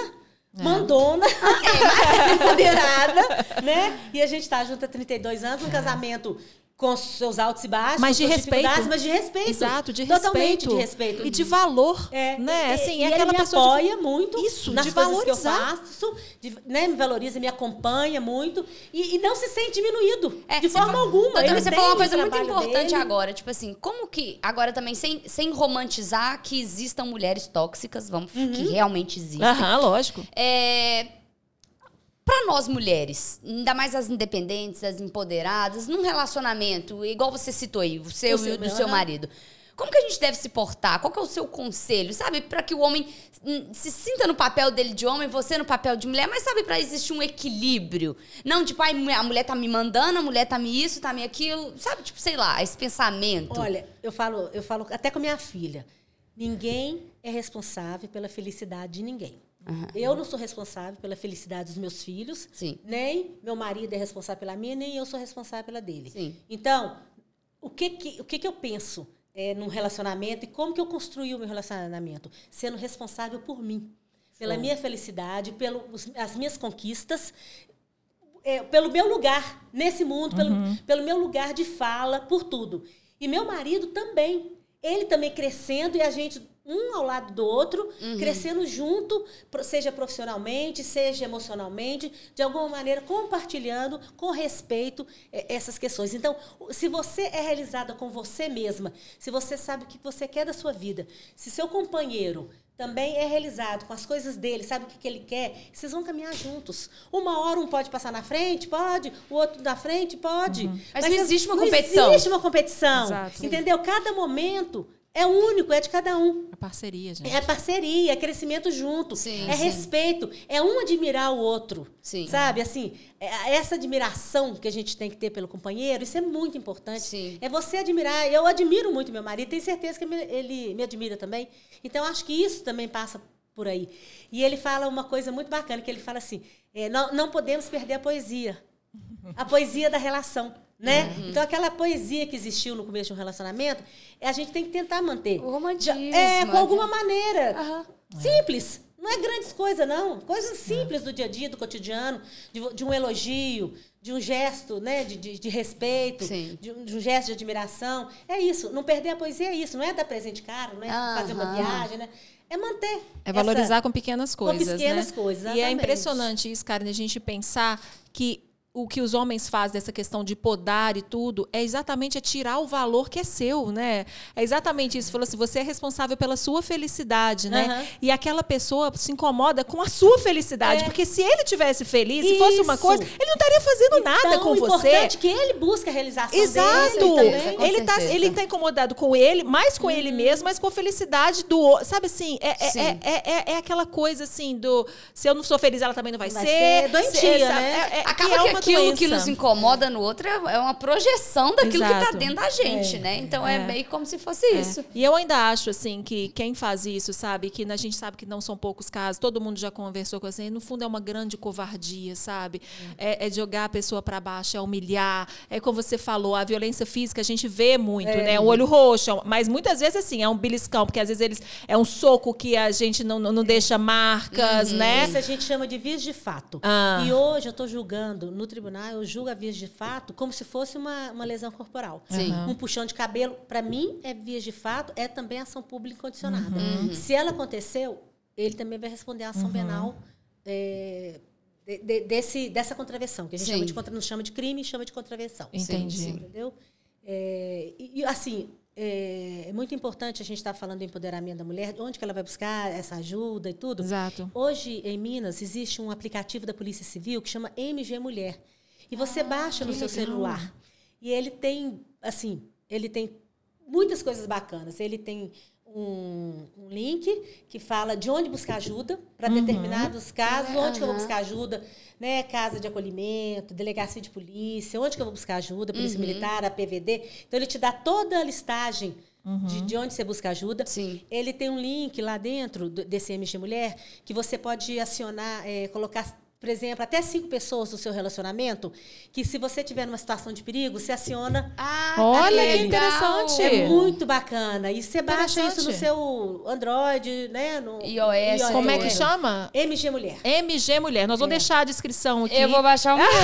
Mandona, empoderada, né? E a gente tá junto há 32 anos, um casamento com seus altos e baixos, Mas de respeito. mas de respeito. Exato, de Totalmente respeito. de respeito. E de valor. É, Né? e- Assim, e é ele aquela me pessoa. de- apoia muito Isso, nas de coisas valorizar. que eu faço, de- né, me valoriza, me acompanha muito e, e não se sente diminuído É, de forma alguma. Doutora, Ele você falou uma coisa muito importante dele. agora. Tipo assim, como que. Agora também, sem, sem romantizar que existam mulheres tóxicas, vamos, Uhum. que realmente existem. Aham, lógico. É. Pra nós mulheres, ainda mais as independentes, as empoderadas, num relacionamento, igual você citou aí, o seu O seu, e o do seu marido. Como que a gente deve se portar? Qual que é o seu conselho? Sabe, Pra que o homem hum, se sinta no papel dele de homem, você no papel de mulher, mas sabe, pra existir um equilíbrio. Não, tipo, ai, a mulher tá me mandando, a mulher tá me isso, tá me aquilo. Sabe, tipo, sei lá, esse pensamento. Olha, eu falo, eu falo até com minha filha. Ninguém é responsável pela felicidade de ninguém. Uhum. Eu não sou responsável pela felicidade dos meus filhos, Sim. nem meu marido é responsável pela minha, nem eu sou responsável pela dele. Sim. Então, o que que, o que, que eu penso é, num relacionamento e como que eu construí o meu relacionamento? Sendo responsável por mim, pela minha felicidade, pelas minhas conquistas, é, pelo meu lugar nesse mundo, uhum. pelo, pelo meu lugar de fala, por tudo. E meu marido também. Ele também crescendo e a gente um ao lado do outro, uhum. crescendo junto, seja profissionalmente, seja emocionalmente, de alguma maneira compartilhando com respeito é, essas questões. Então, se você é realizada com você mesma, se você sabe o que você quer da sua vida, se seu companheiro também é realizado com as coisas dele, sabe o que, que ele quer, vocês vão caminhar juntos. Uma hora um pode passar na frente, pode, o outro na frente, pode. Uhum. Mas, Mas, não existe uma competição. Não existe uma competição. Exato. Entendeu? Cada momento é único, é de cada um. É parceria, gente. É parceria, é crescimento junto. Sim, é sim. respeito. É um admirar o outro. Sim. Sabe? Assim, é, essa admiração que a gente tem que ter pelo companheiro, isso é muito importante. Sim. É você admirar. Eu admiro muito meu marido, tenho certeza que ele me admira também. Então, acho que isso também passa por aí. E ele fala uma coisa muito bacana, que ele fala assim, é, não, não podemos perder a poesia. A poesia da relação né? Uhum. Então aquela poesia que existiu no começo de um relacionamento, a gente tem que tentar manter. O romantismo. É, com alguma maneira. Uhum. Simples. Não é grandes coisas, não. Coisas simples do dia a dia, do cotidiano, de, de um elogio, de um gesto né, de, de, de respeito, de um, de um, gesto de admiração. É isso. Não perder a poesia é isso. Não é dar presente caro, não é fazer uma viagem, né? É manter. É valorizar essa, com pequenas coisas. Com pequenas né? coisas. Exatamente. E é impressionante isso, Karen, a gente pensar que o que os homens fazem dessa questão de podar e tudo é exatamente é tirar o valor que é seu, né? É exatamente isso. Falou assim, você é responsável pela sua felicidade, né? Uhum. E aquela pessoa se incomoda com a sua felicidade, é. porque se ele tivesse feliz, se fosse uma coisa, ele não estaria fazendo então, nada com você. importante é que ele busca a realização Exato. dele ele está ele está incomodado com ele, mais com uhum. ele mesmo, mas com a felicidade do outro. Sabe assim, é, é, é, é, é, aquela coisa assim do se eu não sou feliz, ela também não vai, vai ser. ser doentia, né? É, Acaba que, é aquilo doença. que nos incomoda no outro é, é uma projeção daquilo Exato. que está dentro da gente, é. né? Então é. é. meio como se fosse é. isso. E eu ainda acho, assim, que quem faz isso, sabe? Que a gente sabe que não são poucos casos, todo mundo já conversou com assim, no fundo é uma grande covardia, sabe? É, é jogar a pessoa para baixo, é humilhar. É como você falou, a violência física a gente vê muito, é. né? O olho roxo, mas muitas vezes, assim, é um beliscão, porque às vezes eles é um soco que a gente não, não deixa marcas, uhum. né? Isso a gente chama de vias de fato. Ah. E hoje eu estou julgando no tribunal, eu julgo a vias de fato como se fosse uma, uma lesão corporal. Sim. Um puxão de cabelo, para mim, é vias de fato, é também ação pública incondicionada. Uhum. Se ela aconteceu, ele também vai responder a ação uhum. penal é, de, de, desse, dessa contravenção, que a gente chama de, contra, não chama de crime, chama de contravenção. Entendi. Sim, entendeu? É, e, assim, é, é, muito importante a gente estar tá falando do empoderamento da mulher, onde que ela vai buscar essa ajuda e tudo. Exato. Hoje, em Minas, existe um aplicativo da Polícia Civil que chama MG Mulher. E você ah, baixa no seu legal. celular. E ele tem, assim, ele tem muitas coisas bacanas. Ele tem um, um link que fala de onde buscar ajuda para uhum. determinados casos, onde uhum. que eu vou buscar ajuda, né? Casa de acolhimento, delegacia de polícia, onde que eu vou buscar ajuda, polícia uhum. militar, a PVD. Então ele te dá toda a listagem Uhum. De, de, onde você busca ajuda. Sim. Ele tem um link lá dentro desse MG Mulher que você pode acionar, é, colocar por exemplo, até cinco pessoas do seu relacionamento, que se você tiver numa situação de perigo, você aciona. Ah, olha que interessante. É muito bacana. E você baixa isso no seu Android, né? No iOS. iOS. Como é que chama? MG Mulher. MG Mulher. Nós vamos é. deixar a descrição aqui. Eu vou baixar o meu.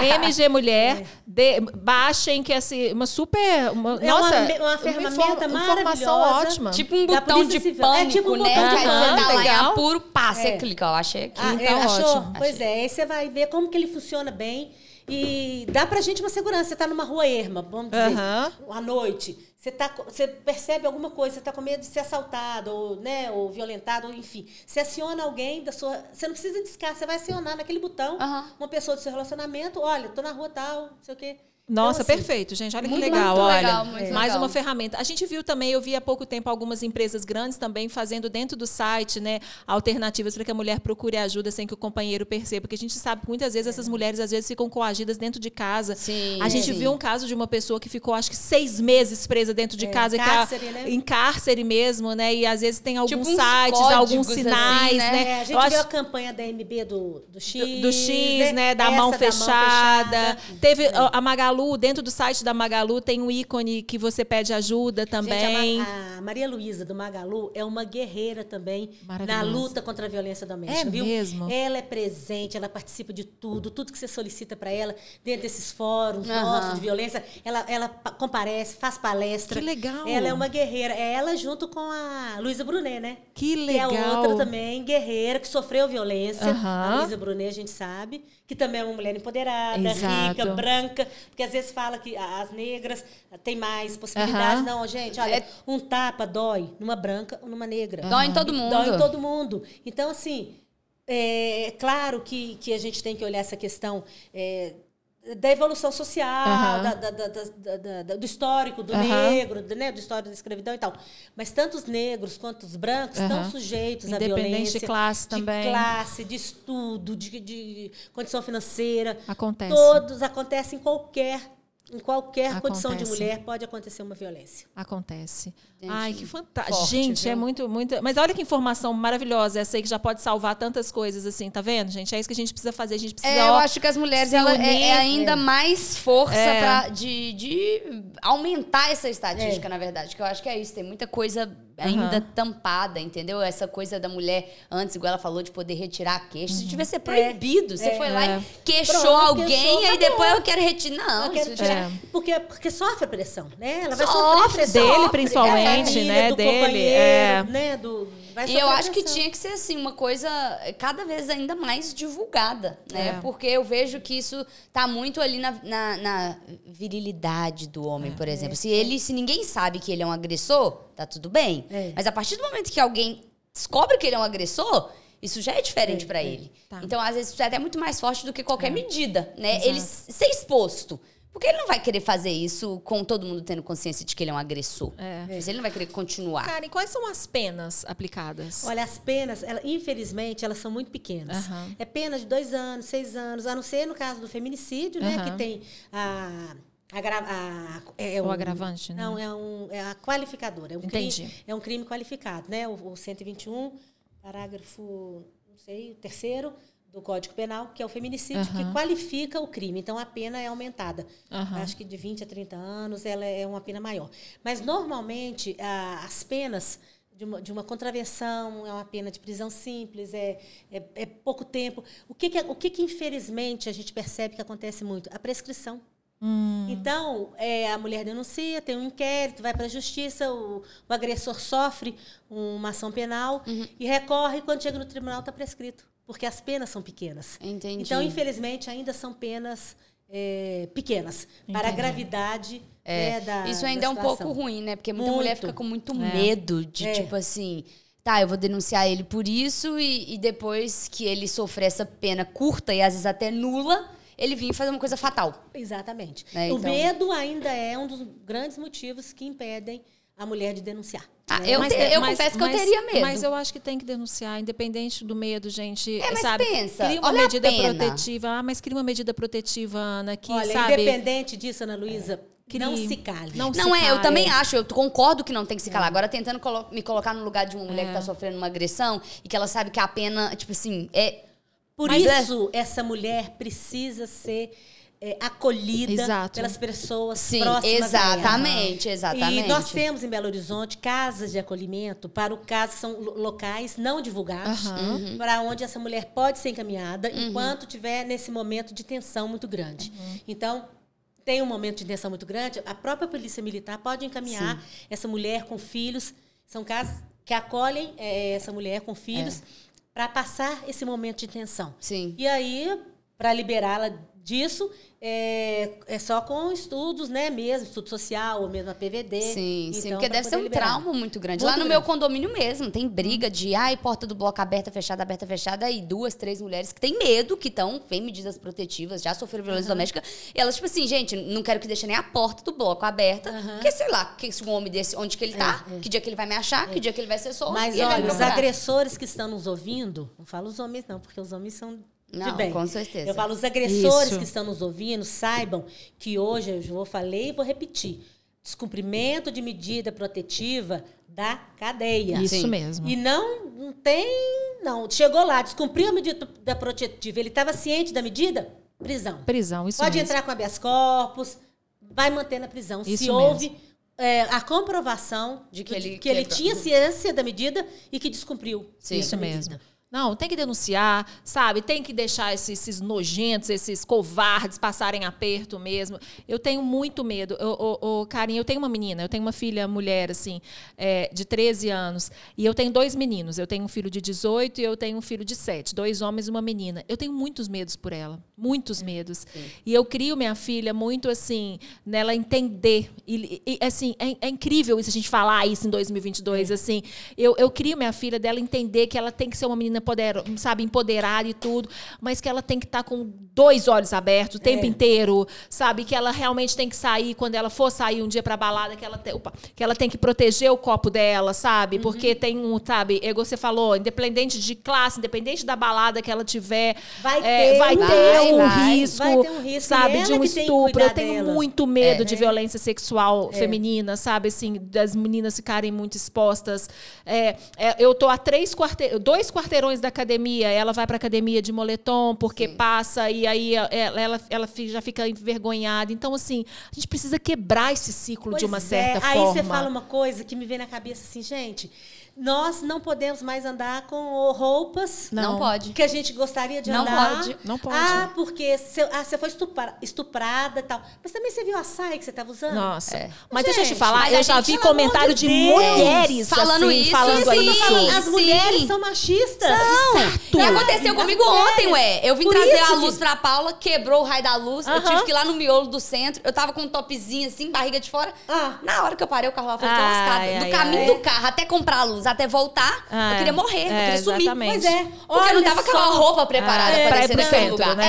Ah, MG Mulher. É. De, baixem, que é assim, uma super. Uma, é nossa, uma, uma ferramenta uma informação ótima. Tipo um botão de pânico, é tipo um né? Botão de pânico. Você tá lá em apuro, pá, você clica. Eu achei aqui. Ah, então, Achou? Ótimo. Pois Achei. é, aí você vai ver como que ele funciona bem. E dá pra gente uma segurança. Você tá numa rua erma, vamos dizer, uhum. à noite. Você, tá, você percebe alguma coisa, você tá com medo de ser assaltado, ou, né, ou violentado, ou enfim. Você aciona alguém da sua. Você não precisa discar, você vai acionar naquele botão uhum. uma pessoa do seu relacionamento, olha, tô na rua tal, não sei o quê. Nossa, Então, assim, perfeito, gente. Olha que muito, legal, muito olha. legal, muito mais legal. uma ferramenta. A gente viu também, eu vi há pouco tempo algumas empresas grandes também fazendo dentro do site, né, alternativas para que a mulher procure ajuda sem que o companheiro perceba, porque a gente sabe que muitas vezes essas mulheres às vezes ficam coagidas dentro de casa. Sim, a gente sim. viu um caso de uma pessoa que ficou acho que seis meses presa dentro de casa, que a- cárcere, né? em cárcere mesmo, né? E às vezes tem alguns uns sites, códigos, alguns assim, sinais, né? né? É, a gente Eu viu acho- a campanha da MB do, do X. do X, né? Da, Essa mão da fechada. Teve a a Magalu, dentro do site da Magalu, tem um ícone que você pede ajuda também. Gente, a, Ma- a Maria Luísa do Magalu é uma guerreira também na luta contra a violência doméstica, É viu? mesmo? Ela é presente, ela participa de tudo, tudo que você solicita para ela, dentro desses fóruns Aham. nossos de violência, ela, ela pa- comparece, faz palestra. Que legal. Ela é uma guerreira. É ela junto com a Luísa Brunet, né? Que Que é legal. outra também, guerreira, que sofreu violência. Aham. A Luísa Brunet, a gente sabe, que também é uma mulher empoderada, Exato. rica, branca, porque às vezes fala que as negras têm mais possibilidades. Aham. Não, gente, olha, É- um tapa dói numa branca ou numa negra. Dói em todo mundo. Dói em todo mundo. Então, assim, é claro que, que a gente tem que olhar essa questão é, da evolução social, da- da- da- do histórico do negro, do, né, do histórico da escravidão e tal. Mas tanto os negros quanto os brancos estão sujeitos à Independente de violência. classe também. De classe, de estudo, de, de condição financeira. Acontece. Todos acontecem em qualquer, em qualquer condição de Acontece. mulher pode acontecer uma violência. Acontece. Gente, Ai, que fantástico. Gente, é viu? muito, muito. Mas olha que informação maravilhosa essa aí que já pode salvar tantas coisas, assim, tá vendo, gente? É isso que a gente precisa fazer. A gente precisa. É, eu ó, acho que as mulheres ela, unir. é, é ainda mais força É. pra, de, de aumentar essa estatística, na verdade. Que eu acho que é isso. Tem muita coisa ainda Aham. tampada, entendeu? Essa coisa da mulher, antes, igual ela falou, de poder retirar a queixa. Isso devia ser É. proibido. Você foi lá É. e queixou Pronto, alguém, queixou, aí acabou. depois eu quero retirar. Não, Eu quero tirar. É. Porque, porque sofre pressão, né? Ela vai Sofre, sofrer pressão. dele, Da família, né? Do Dele, é. né? Do, vai E eu acho que tinha que ser assim, uma coisa cada vez ainda mais divulgada, né? É. Porque eu vejo que isso tá muito ali na, na, na virilidade do homem, É. por exemplo. Se ele, se ninguém sabe que ele é um agressor, tá tudo bem. É. Mas a partir do momento que alguém descobre que ele é um agressor, isso já é diferente pra ele. Tá. Então, às vezes, isso é até muito mais forte do que qualquer medida, né? Exato. Ele ser exposto. Porque ele não vai querer fazer isso com todo mundo tendo consciência de que ele é um agressor. É. Ele não vai querer continuar. Karen, quais são as penas aplicadas? Olha, as penas, ela- infelizmente, elas são muito pequenas. Aham. É pena de dois anos, seis anos, a não ser no caso do feminicídio, né? Que tem a. a, é, é O um- agravante, né? Não, é, um, é a qualificadora. É um Entendi. Crime, é um crime qualificado, né? O, o 121, parágrafo, não sei, o terceiro do Código Penal, que é o feminicídio, Aham. que qualifica o crime. Então, a pena é aumentada. Aham. Acho que de 20 a 30 anos ela é uma pena maior. Mas, normalmente, a- as penas de uma, de uma contravenção é uma pena de prisão simples, é, é, é pouco tempo. O, que, que, é- o que, que, infelizmente, a gente percebe que acontece muito? A prescrição. Hum. Então, é, a mulher denuncia, tem um inquérito, vai para a justiça, o, o agressor sofre uma ação penal Uhum. e recorre, quando chega no tribunal está prescrito, porque as penas são pequenas. Entendi. Então, infelizmente, ainda são penas é, pequenas para a Entendi. gravidade É, né, da Isso ainda da é um pouco ruim, né? Porque muita Muito. mulher fica com muito É. medo de, É. tipo assim, tá, eu vou denunciar ele por isso e, e depois que ele sofrer essa pena curta e às vezes até nula, ele vir fazer uma coisa fatal. Exatamente. É, O então- medo ainda é um dos grandes motivos que impedem a mulher de denunciar. Ah, né? eu, Mas te- tem- eu mas- confesso que eu mas- teria medo. Mas eu acho que tem que denunciar, independente do medo, gente. É, mas sabe? pensa, cria uma olha a medida pena. protetiva. Ah, mas cria uma medida protetiva, Ana, que, Olha, sabe? independente disso, Ana Luísa, Crie- não se cale. Não Não é, eu cale. também acho, eu concordo que não tem que se calar. Agora, tentando colo- me colocar no lugar de uma mulher É. que tá sofrendo uma agressão e que ela sabe que a pena, tipo assim, é. Por Mas é- isso, essa mulher precisa ser é, acolhida Exato. pelas pessoas Sim, próximas a ela. exatamente, exatamente. E nós temos em Belo Horizonte casas de acolhimento para o caso, que são lo- locais não divulgados, Aham. Uhum. para onde essa mulher pode ser encaminhada enquanto tiver nesse momento de tensão muito grande. Uhum. Então, tem um momento de tensão muito grande, a própria Polícia Militar pode encaminhar essa mulher com filhos. São casas que acolhem eh, essa mulher com filhos para passar esse momento de tensão. Sim. E aí, para liberá-la disso é, é só com estudos, né, mesmo, estudo social, ou mesmo a PVD. Sim, então, sim, porque deve ser um liberar. trauma muito grande. Muito Lá no grande. meu condomínio mesmo, tem briga de, ai, porta do bloco aberta, fechada, aberta, fechada, e duas, três mulheres que têm medo, que estão, têm medidas protetivas, já sofreram violência doméstica, e elas, tipo assim, gente, não quero que deixe nem a porta do bloco aberta, porque, sei lá, que se um homem desse, onde que ele tá, que dia que ele vai me achar, que dia que ele vai ser solto, Mas vai olha, os agressores que estão nos ouvindo, não falo os homens não, porque os homens são de Não, bem. com certeza. Eu falo os agressores Isso. que estão nos ouvindo, saibam que hoje, eu vou falei e vou repetir, descumprimento de medida protetiva da cadeia. Isso Sim. mesmo. E não, não tem, não. Chegou lá, descumpriu a medida da protetiva, ele estava ciente da medida, prisão. Prisão, isso Pode mesmo. entrar com habeas corpus, vai manter na prisão. Isso se mesmo. houve é, a comprovação De que ele que ele tinha ciência da medida e que descumpriu. Sim. Isso mesmo. medida. Não, tem que denunciar, sabe? Tem que deixar esses, esses nojentos, esses covardes passarem aperto mesmo. Eu tenho muito medo. Ô, ô, Carinha, eu tenho uma menina, eu tenho uma filha mulher, assim, é, de 13 anos. E eu tenho dois meninos. Eu tenho um filho de 18 e eu tenho um filho de 7. Dois homens e uma menina. Eu tenho muitos medos por ela. Muitos medos. E eu crio minha filha muito, assim, nela entender. E, e, assim, é, é incrível isso a gente falar isso em 2022, assim. Eu, eu crio minha filha dela entender que ela tem que ser uma menina poder, sabe, empoderada e tudo, mas que ela tem que estar com dois olhos abertos o tempo inteiro, sabe? Que ela realmente tem que sair, quando ela for sair um dia pra balada, que ela, tem, opa, que ela tem que proteger o copo dela, sabe? Porque tem um, sabe, igual você falou, independente de classe, independente da balada que ela tiver, Vai é, ter vai um- ter Vai, um vai, risco, vai ter um risco, sabe, de um estupro. Eu tenho dela. muito medo de violência sexual feminina, sabe? Assim, das meninas ficarem muito expostas. É, é, eu tô a três quarte... dois quarteirões da academia. Ela vai pra academia de moletom porque passa e aí ela, ela, ela já fica envergonhada. Então, assim, a gente precisa quebrar esse ciclo de Pois uma é. certa Aí forma. você fala uma coisa que me vem na cabeça assim, gente. Nós não podemos mais andar com roupas Não, Não. pode. que a gente gostaria de Não andar. pode. Não pode. Ah, porque você, ah, você foi estupra- estuprada e tal. Mas também você viu a saia que você estava usando? Nossa. É. Mas deixa eu te Gente, falar, eu já gente, vi comentário de mulheres falando assim, isso, falando sim. isso. As Sim. mulheres são machistas. E aconteceu As comigo mulheres. ontem, ué. Eu vim Por trazer isso a luz que- pra Paula, quebrou o raio da luz. Eu Aham. tive que ir lá no miolo do centro. Eu tava com um topzinho assim, barriga de fora. Ah. Na hora que eu parei, o carro lá foi Ai, lascado. ai, Do caminho ai. do carro até comprar a luz, até voltar, Ah, eu queria morrer, eu é, queria sumir. exatamente. Pois é. Porque não Olha tava com aquela só. roupa preparada Ah, pra pra descer centro, lugar. né?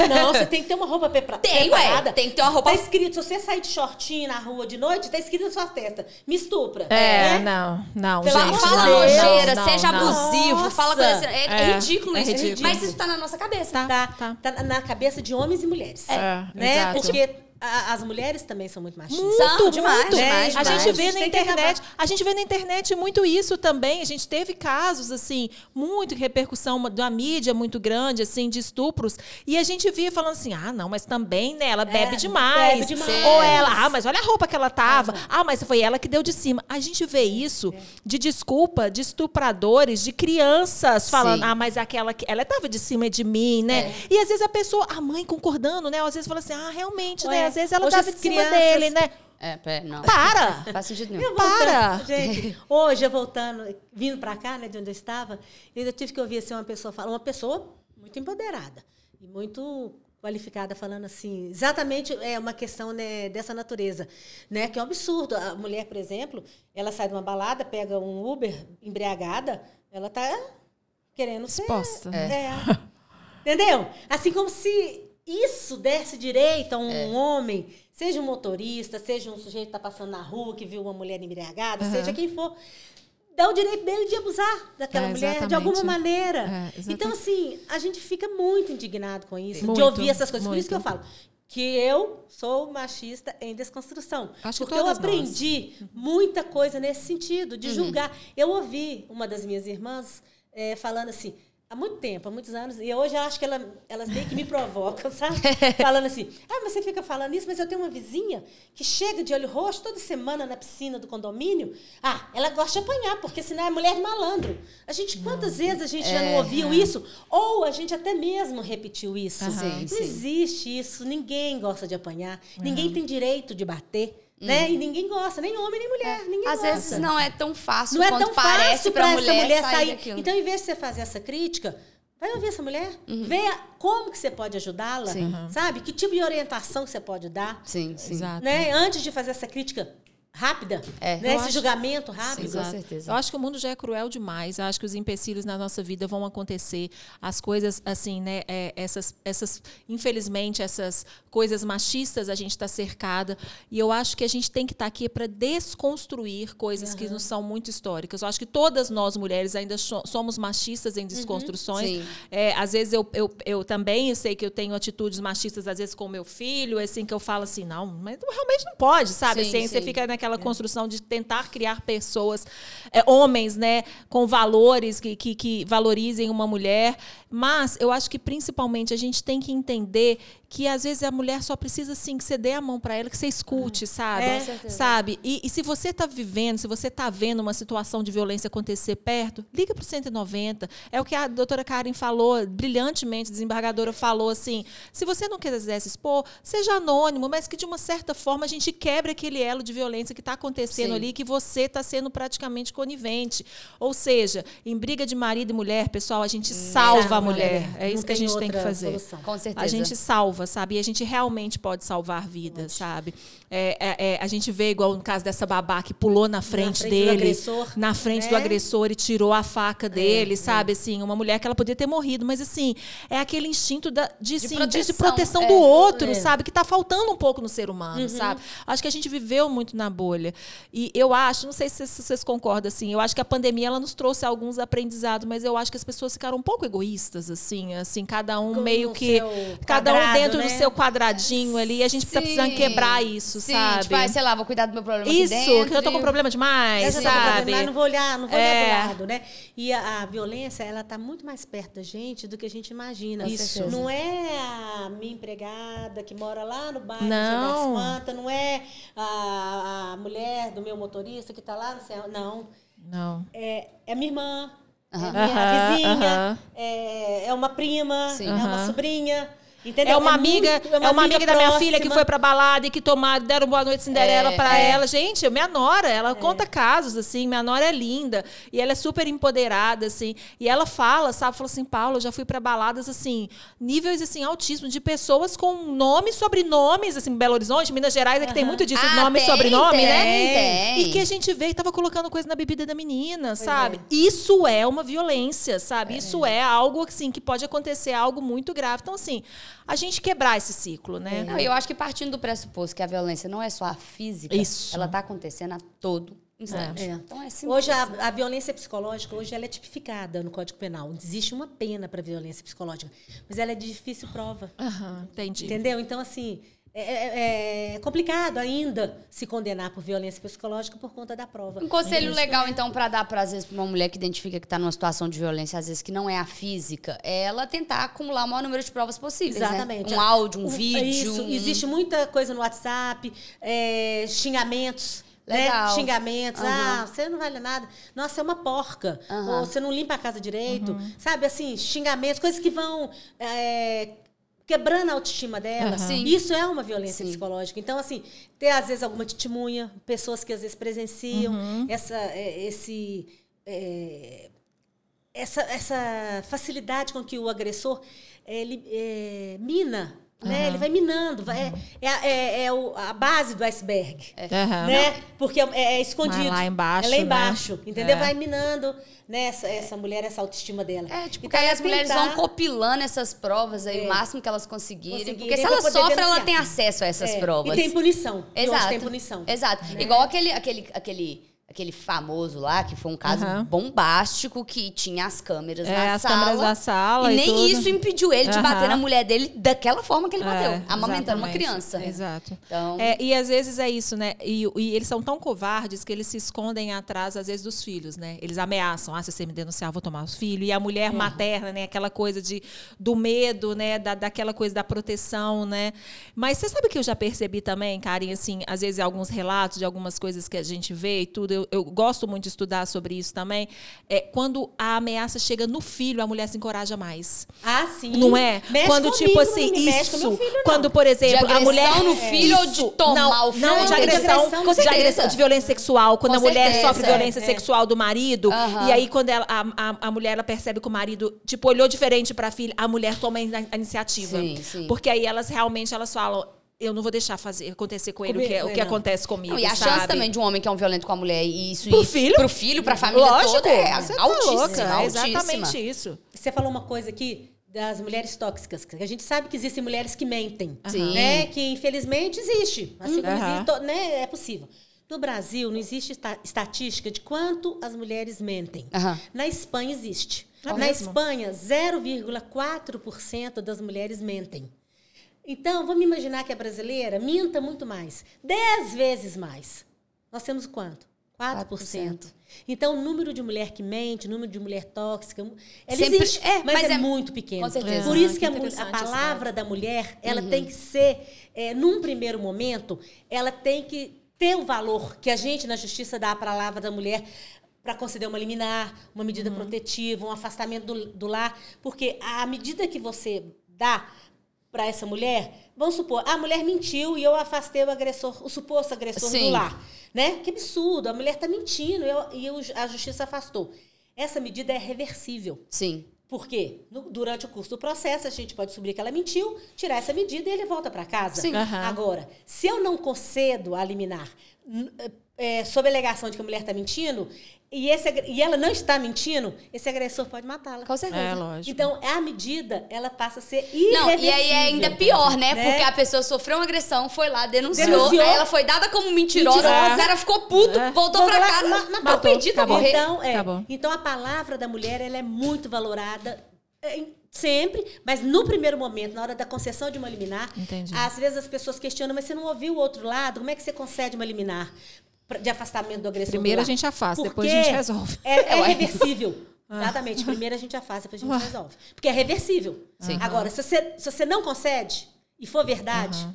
É. É, não, você tem que ter uma roupa prepara- Tem, preparada. ué. Tem que ter uma roupa- Tá escrito, se você sair de shortinho na rua de noite, tá escrito na sua testa, me estupra. É, não, não, Pelo gente. Fala nojeira, não, seja não. abusivo, Nossa. fala coisa assim. É, é É, ridículo é isso. ridículo. Mas isso tá na nossa cabeça. Tá. Tá, tá. tá na cabeça de homens e mulheres. É, né? exato. Porque a- as mulheres também são muito machistas. São Muito, demais, muito. demais, A demais. gente vê A gente na internet, a gente vê na internet muito isso também. A gente teve casos assim, muito repercussão da mídia muito grande assim de estupros, e a gente via falando assim: "Ah, não, mas também, né, ela bebe demais". bebe demais. Ou ela: "Ah, mas olha a roupa que ela tava". Ah, mas foi ela que deu de cima. A gente vê isso de desculpa de estupradores, de crianças falando: Sim. "Ah, mas aquela que ela tava de cima de mim, né?". E às vezes a pessoa, a mãe concordando, né? Às vezes fala assim: "Ah, realmente, né? Às vezes ela hoje tava as de cima crianças- dele, né?". É, pé, não. Para! Não faz sentido nenhum. Eu voltando, Para! Gente, hoje eu voltando, vindo pra cá, né, de onde eu estava, eu ainda tive que ouvir assim, uma pessoa falar, uma pessoa muito empoderada e muito qualificada falando assim, exatamente é uma questão né, dessa natureza, né, que é um absurdo. A mulher, por exemplo, ela sai de uma balada, pega um Uber embriagada, ela tá querendo ser Exposta. É. Entendeu? Assim como se isso desse direito a um É. homem, seja um motorista, seja um sujeito que está passando na rua, que viu uma mulher embriagada, seja quem for, dá o direito dele de abusar daquela É, mulher de alguma maneira. É, então, assim, a gente fica muito indignado com isso, de Muito, ouvir essas coisas. Por isso que eu muito. falo que eu sou machista em desconstrução. Acho que porque eu aprendi muita coisa nesse sentido, Uhum. de julgar. Eu ouvi uma das minhas irmãs eh, falando assim, há muito tempo, há muitos anos, e hoje eu acho que ela, elas meio que me provocam, sabe? falando assim, ah, mas você fica falando isso, mas eu tenho uma vizinha que chega de olho roxo toda semana na piscina do condomínio. Ah, ela gosta de apanhar, porque senão é mulher de malandro. A gente, quantas vezes a gente já não ouviu isso? Ou a gente até mesmo repetiu isso. Aham. Não sim. existe isso, ninguém gosta de apanhar, ninguém tem direito de bater, né? E ninguém gosta, nem homem, nem mulher, ninguém Às gosta. vezes não é tão fácil Não é quanto tão parece fácil pra para mulher, essa mulher sair sair. daquilo. Então, em vez de você fazer essa crítica, Vai ouvir essa mulher, uhum. vê como que você pode ajudá-la, sabe? Que tipo de orientação que você pode dar. Sim, sim. Exato. Né? Antes de fazer essa crítica, rápida, é. né? Esse acho... julgamento rápido. Sim, com certeza. Eu acho que o mundo já é cruel demais. Eu acho que os empecilhos na nossa vida vão acontecer. As coisas, assim, né? É, essas, essas, infelizmente, essas coisas machistas a gente está cercada. E eu acho que a gente tem que estar tá aqui para desconstruir coisas uhum. que não são muito históricas. Eu acho que todas nós mulheres ainda somos machistas em uhum. desconstruções. Uhum. É, às vezes eu, eu, eu também eu sei que eu tenho atitudes machistas às vezes com o meu filho, assim que eu falo assim, não, mas realmente não pode, sabe? Sim, assim, sim. Você fica naquela é. construção de tentar criar pessoas, é, homens, né, com valores que, que, que valorizem uma mulher. Mas eu acho que principalmente a gente tem que entender que às vezes a mulher só precisa assim que você dê a mão para ela, que você escute, sabe? É. Sabe? E, e, se você está vivendo, se você está vendo uma situação de violência acontecer perto, liga para o 190. É o que a doutora Karen falou, brilhantemente, a desembargadora falou assim: se você não quiser se expor, seja anônimo, mas que de uma certa forma a gente quebre aquele elo de violência que está acontecendo Sim. ali, que você está sendo praticamente conivente. Ou seja, em briga de marido e mulher, pessoal, a gente salva a mulher. É isso que a gente tem que fazer. Solução. Com certeza. A gente salva sabe? E a gente realmente pode salvar vidas, sabe? É, é, é, a gente vê, igual no caso dessa babá que pulou na frente, na frente dele, agressor, na frente do né? agressor e tirou a faca é, dele, é. sabe? Assim, uma mulher que ela podia ter morrido, mas assim, é aquele instinto da, de, de, proteção, de proteção do outro, sabe? Que está faltando um pouco no ser humano, uhum. sabe? Acho que a gente viveu muito na bolha. E eu acho, não sei se vocês concordam, assim, eu acho que a pandemia ela nos trouxe alguns aprendizados, mas eu acho que as pessoas ficaram um pouco egoístas, assim, assim, cada um meio que. Cada um dentro né? do seu quadradinho ali. A gente tá precisando quebrar isso, Sim, sabe? Tipo, ah, sei lá, vou cuidar do meu problema Isso, que eu tô com problema demais, sabe? Problema, não vou olhar, não vou é. olhar pro lado, né? E a, a, violência, ela tá muito mais perto da gente do que a gente imagina. Isso. Não é a minha empregada que mora lá no bairro não. não é a, a mulher do meu motorista que tá lá no céu. Não. Não. É, é a minha irmã, Uhum. É minha vizinha, uhum. é, é, uma prima, Sim. é uma sobrinha. Entendeu? É uma é amiga, muito, é uma, é uma amiga, amiga da minha filha que foi para balada e que tomaram, deram boa noite Cinderela é, para é. ela. Gente, minha nora, ela é. conta casos assim, minha nora é linda e ela é super empoderada assim, e ela fala, sabe, falou assim, Paulo, eu já fui para baladas assim, níveis assim altíssimos de pessoas com nomes, sobrenomes, assim, Belo Horizonte, Minas Gerais, é que tem muito disso, ah, nome e sobrenome, tem, né? Tem. E que a gente vê e tava colocando coisa na bebida da menina, pois sabe? Isso é uma violência, sabe? Isso é algo assim que pode acontecer algo muito grave. Então assim, a gente quebrar esse ciclo, né? Não, eu acho que partindo do pressuposto que a violência não é só a física, Isso. ela está acontecendo a todo instante. É. Então é Hoje a, a, violência psicológica hoje ela é tipificada no Código Penal. Existe uma pena para violência psicológica, mas ela é de difícil prova. Uhum, entendi. Entendeu? Então assim, é, é, é, complicado ainda se condenar por violência psicológica por conta da prova. Um conselho legal, então, para dar, para às vezes, para uma mulher que identifica que está numa situação de violência, às vezes que não é a física, é ela tentar acumular o maior número de provas possíveis. Né? Exatamente. Né? Um áudio, um, um vídeo. Isso. Um... Existe muita coisa no WhatsApp, é, xingamentos. Né? Legal. Né? Xingamentos. Uhum. Ah, você não vale nada. Nossa, é uma porca. Uhum. Ou você não limpa a casa direito. Uhum. Sabe, assim, xingamentos, coisas que vão é, quebrando a autoestima dela. Uhum. Isso é uma violência Sim. psicológica. Então, assim, ter às vezes alguma testemunha, pessoas que às vezes presenciam uhum. essa, é, esse, é, essa, essa facilidade com que o agressor ele é, mina né? Uhum. Ele vai minando, vai, é, é, é, é o, a base do iceberg. Uhum. Né? Porque é, é escondido. Vai lá embaixo. É lá embaixo, né? entendeu? Vai minando né, essa, essa mulher, essa autoestima dela. É, tipo, então, aí as mulheres vão compilando essas provas aí, o máximo que elas conseguirem. conseguirem porque se ela sofre, denunciar. ela tem acesso a essas provas. E tem punição. Exato. tem punição. Exato. Né? Igual aquele, aquele, aquele aquele famoso lá, que foi um caso uhum. bombástico, que tinha as câmeras é, na as sala. câmeras da sala. E, e nem tudo. isso impediu ele de uhum. bater na mulher dele daquela forma que ele é, bateu, amamentando uma criança. Exato. Então... É, e às vezes é isso, né? E, e, eles são tão covardes que eles se escondem atrás, às vezes, dos filhos, né? Eles ameaçam, ah, se você me denunciar, eu vou tomar os filhos. E a mulher uhum. materna, né? Aquela coisa de, do medo, né? Da, daquela coisa da proteção, né? Mas você sabe que eu já percebi também, Karen, assim, às vezes alguns relatos de algumas coisas que a gente vê e tudo, eu, eu gosto muito de estudar sobre isso também, é quando a ameaça chega no filho, a mulher se encoraja mais. Ah, sim. Não é? Mexe quando, comigo, tipo assim, isso. filho, quando, por exemplo, De a mulher. no filho ou de tomar não, o filho? Não, de De agressão, de, agressão, de violência sexual. Quando Com a mulher certeza. sofre violência É, é. sexual do marido, Aham. e aí quando ela- a, a, a mulher ela percebe que o marido, tipo, olhou diferente pra filha, a mulher toma a iniciativa. Sim, sim. Porque aí elas realmente elas falam. Eu não vou deixar fazer, acontecer com ele o que, Comigo, o que acontece comigo. Não, e a sabe? chance também de um homem que é um violento com a mulher e isso Pro ir filho? pro filho, pra família Lógico, toda é você tá altíssima, louca, é altíssima. exatamente isso. Você falou uma coisa aqui das mulheres tóxicas. que A gente sabe que existem mulheres que mentem. Sim. Né? Que infelizmente existe. Assim como Aham. existe, né? é possível. No Brasil, não existe esta- estatística de quanto as mulheres mentem. Aham. Na Espanha existe. É Na mesmo? Espanha, 0,4% das mulheres mentem. Então, vamos imaginar que a brasileira minta muito mais. 10 vezes mais. Nós temos quanto? 4%. 4%. Então, o número de mulher que mente, o número de mulher tóxica, ela Sempre- existe, é, mas, mas é, é- muito pequeno. com certeza. Por isso Ah, que, a, que a esse palavra da mulher, ela tem que ser, é, num primeiro momento, ela tem que ter o valor que a gente na justiça dá para a palavra da mulher para conceder uma liminar, uma medida protetiva, um afastamento do, do lar, porque a medida que você dá para essa mulher, vamos supor, a mulher mentiu e eu afastei o agressor, o suposto agressor Sim. do lar, né? Que absurdo, a mulher está mentindo eu- e eu- a justiça afastou. Essa medida é reversível. Sim. Por quê? No- durante o curso do processo, a gente pode descobrir que ela mentiu, tirar essa medida e ele volta para casa. Sim. Aham. Agora, se eu não concedo a liminar n- é, sob a alegação de que a mulher está mentindo, e, esse, e ela não está mentindo, esse agressor pode matá-la. Com certeza. É, lógico. Então, a medida, ela passa a ser Não, e aí é ainda pior, né? Né? Porque a pessoa sofreu uma agressão, foi lá, denunciou, Denunciou. aí ela foi dada como mentirosa, Mentirosa. o cara ficou puto, É. voltou lá, casa, ma- ma- matou, perdido, acabou. Então, é, Acabou. então, a palavra da mulher ela é muito valorada é, em- sempre, mas no primeiro momento, na hora da concessão de uma liminar, Entendi. às vezes as pessoas questionam, mas você não ouviu o outro lado? Como é que você concede uma liminar de afastamento do agressor? Primeiro do a gente afasta, depois a Porque gente resolve. É, é Ué. reversível. Exatamente. Primeiro a gente afasta, depois a gente resolve. Porque é reversível. Sim. Agora, se você, se você não concede e for verdade, Aham.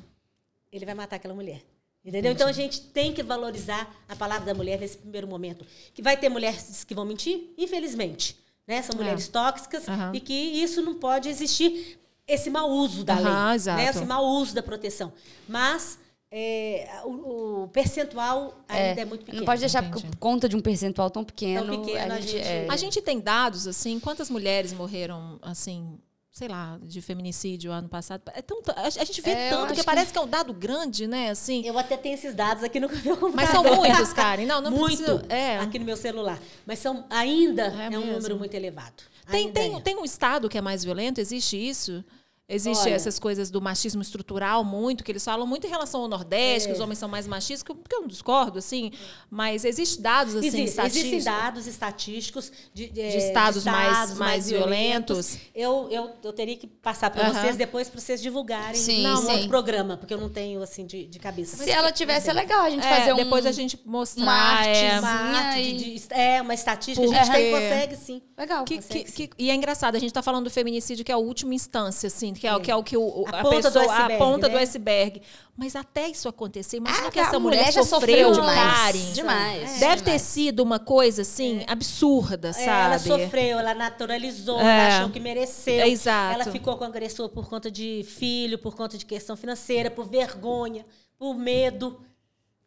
ele vai matar aquela mulher. Entendeu? Então a gente tem que valorizar a palavra da mulher nesse primeiro momento. Que vai ter mulheres que vão mentir, infelizmente. Né? São É. mulheres tóxicas Aham. e que isso não pode existir, esse mau uso da Aham, lei. exato. Né? Esse mau uso da proteção. Mas é, o, o percentual ainda é, muito pequeno. Não pode deixar Entendi. por conta de um percentual tão pequeno. Tão pequeno, a gente- é- A gente tem dados, assim, quantas mulheres morreram, assim, sei lá, de feminicídio ano passado? É tão, a a gente vê É, tanto, que que- parece que é um dado grande, né? Assim. Eu até tenho esses dados aqui no meu computador. Mas são muitos, Karen. Não, não muito precisa- é. aqui no meu celular. Mas são, ainda É é, um mesmo. número muito elevado. Tem, Ainda tem, é. tem um estado que é mais violento? Existe isso? Existe Olha. essas coisas do machismo estrutural muito, que eles falam muito em relação ao Nordeste, que É. os homens são mais machistas, que eu, que eu não discordo, assim, mas existe dados, assim, Existe- existem dados estatísticos de, de, De estados mais- estados mais violentos. Eu, eu, eu teria que passar para Aham. vocês depois para vocês divulgarem Sim, no sim. outro programa, porque eu não tenho assim de, de cabeça. Se ela tivesse, é legal a gente É, fazer um... depois a gente mostrar. uma arte, é, uma Sim, arte de, de- é uma estatística, a Porque- gente tem, consegue sim. Legal. Que, Consegue que- que- e é engraçado, a gente está falando do feminicídio, que é a última instância, assim, que é, o- que é o que o, A a, ponta do pessoa, a iceberg, ponta do né? iceberg. Mas até isso acontecer, imagina Ah, que essa a mulher, mulher já sofreu, sofreu demais. Karen. Demais. Deve ter demais. sido uma coisa, assim, absurda, É, sabe? ela sofreu, ela naturalizou, É. ela achou que mereceu. É, exato. Ela ficou com o agressor por conta de filho, por conta de questão financeira, por vergonha, por medo.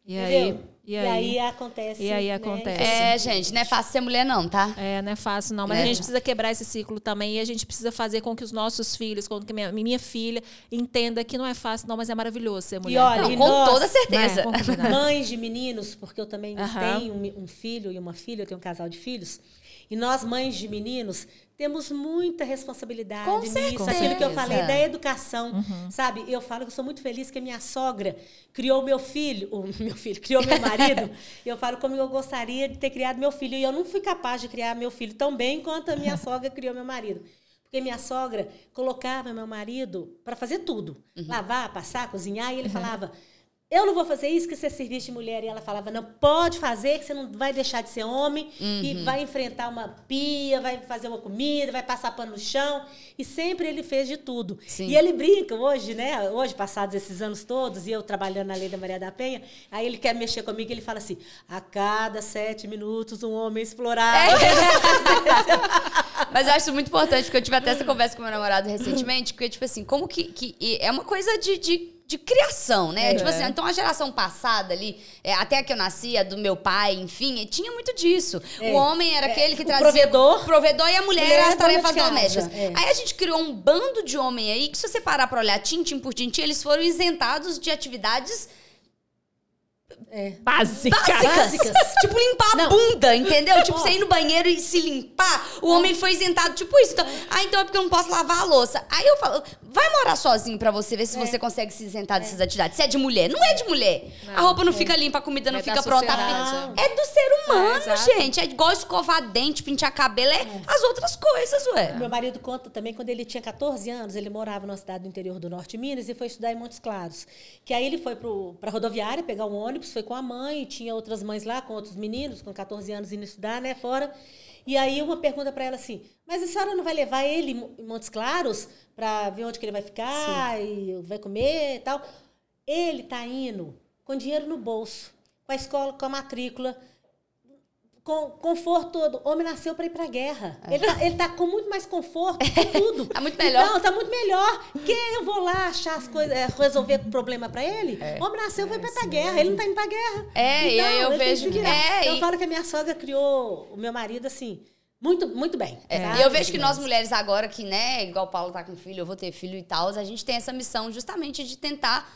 E aí? entendeu? E aí? acontece. E aí né? acontece. É, gente, não é fácil ser mulher não, tá? É, não é fácil, não. Mas É. a gente precisa quebrar esse ciclo também. E a gente precisa fazer com que os nossos filhos, com que minha, minha filha entenda que não é fácil, não, mas é maravilhoso ser mulher. olha, Não, e com nós- toda certeza. Né? Mães de meninos, porque eu também tenho um, um filho e uma filha, eu tenho um casal de filhos. E nós, mães de meninos, temos muita responsabilidade Com nisso. certeza. Aquilo que eu falei Uhum. da educação, sabe? Eu falo que eu sou muito feliz que a minha sogra criou meu filho, o meu filho, criou meu marido. eu falo como eu gostaria de ter criado meu filho. E eu não fui capaz de criar meu filho tão bem quanto a minha sogra criou meu marido. Porque minha sogra colocava meu marido para fazer tudo. Lavar, passar, cozinhar. E ele falava, eu não vou fazer isso que você é serviço de mulher. E ela falava, não, pode fazer, que você não vai deixar de ser homem Uhum. e vai enfrentar uma pia, vai fazer uma comida, vai passar pano no chão. E sempre ele fez de tudo. Sim. E ele brinca hoje, né? Hoje, passados esses anos todos, e eu trabalhando na lei da Maria da Penha, aí ele quer mexer comigo e ele fala assim: a cada sete minutos um homem explorado. Mas eu acho muito importante, porque eu tive até essa conversa com meu namorado recentemente, porque, tipo assim, como que. que é uma coisa de. de de criação, né? É. Tipo assim, então a geração passada ali, é, até que eu nasci, a do meu pai, enfim, tinha muito disso. É. O homem era aquele que o trazia... provedor. o provedor e a mulher, Mulher as é tarefas domésticas. é. Aí a gente criou um bando de homem aí, que se você parar pra olhar tintim por tintim, eles foram isentados de atividades É. Básica. básicas. tipo, limpar a Não. bunda, entendeu? Tipo, você ir no banheiro e se limpar. O homem foi isentado, tipo isso. Então, ah, então é porque eu não posso lavar a louça. Aí eu falo, vai morar sozinho pra você ver se É. você consegue se isentar dessas atividades. Se é de mulher. Não é de mulher. a roupa não fica limpa, a comida não É fica pronta. sociedade, É do ser humano, É, gente. É igual escovar dente, pentear cabelo. É, as outras coisas, ué. Meu marido conta também, quando ele tinha 14 anos, ele morava numa cidade do interior do norte de Minas e foi estudar em Montes Claros. Que aí ele foi para a rodoviária pegar um ônibus, foi com a mãe, tinha outras mães lá, com outros meninos, com 14 anos indo estudar, né, fora. E aí uma pergunta para ela assim, mas a senhora não vai levar ele em Montes Claros para ver onde que ele vai ficar e vai comer e tal? Ele tá indo com dinheiro no bolso, com a escola, com a matrícula, com conforto todo. O homem nasceu para ir para guerra. Ele, tá, ele tá com muito mais conforto, com tudo. Tá muito melhor. Então, tá muito melhor. Que eu vou lá achar as coisas, é, resolver problema para ele? O homem nasceu foi para ir pra guerra. Ele não tá indo pra guerra. É, e aí eu ele tem que vejo que- é, eu e- falo que a minha sogra criou o meu marido assim, muito, muito bem. É? E eu vejo que nós mulheres agora, que, né, igual o Paulo tá com filho, eu vou ter filho e tal, a gente tem essa missão justamente de tentar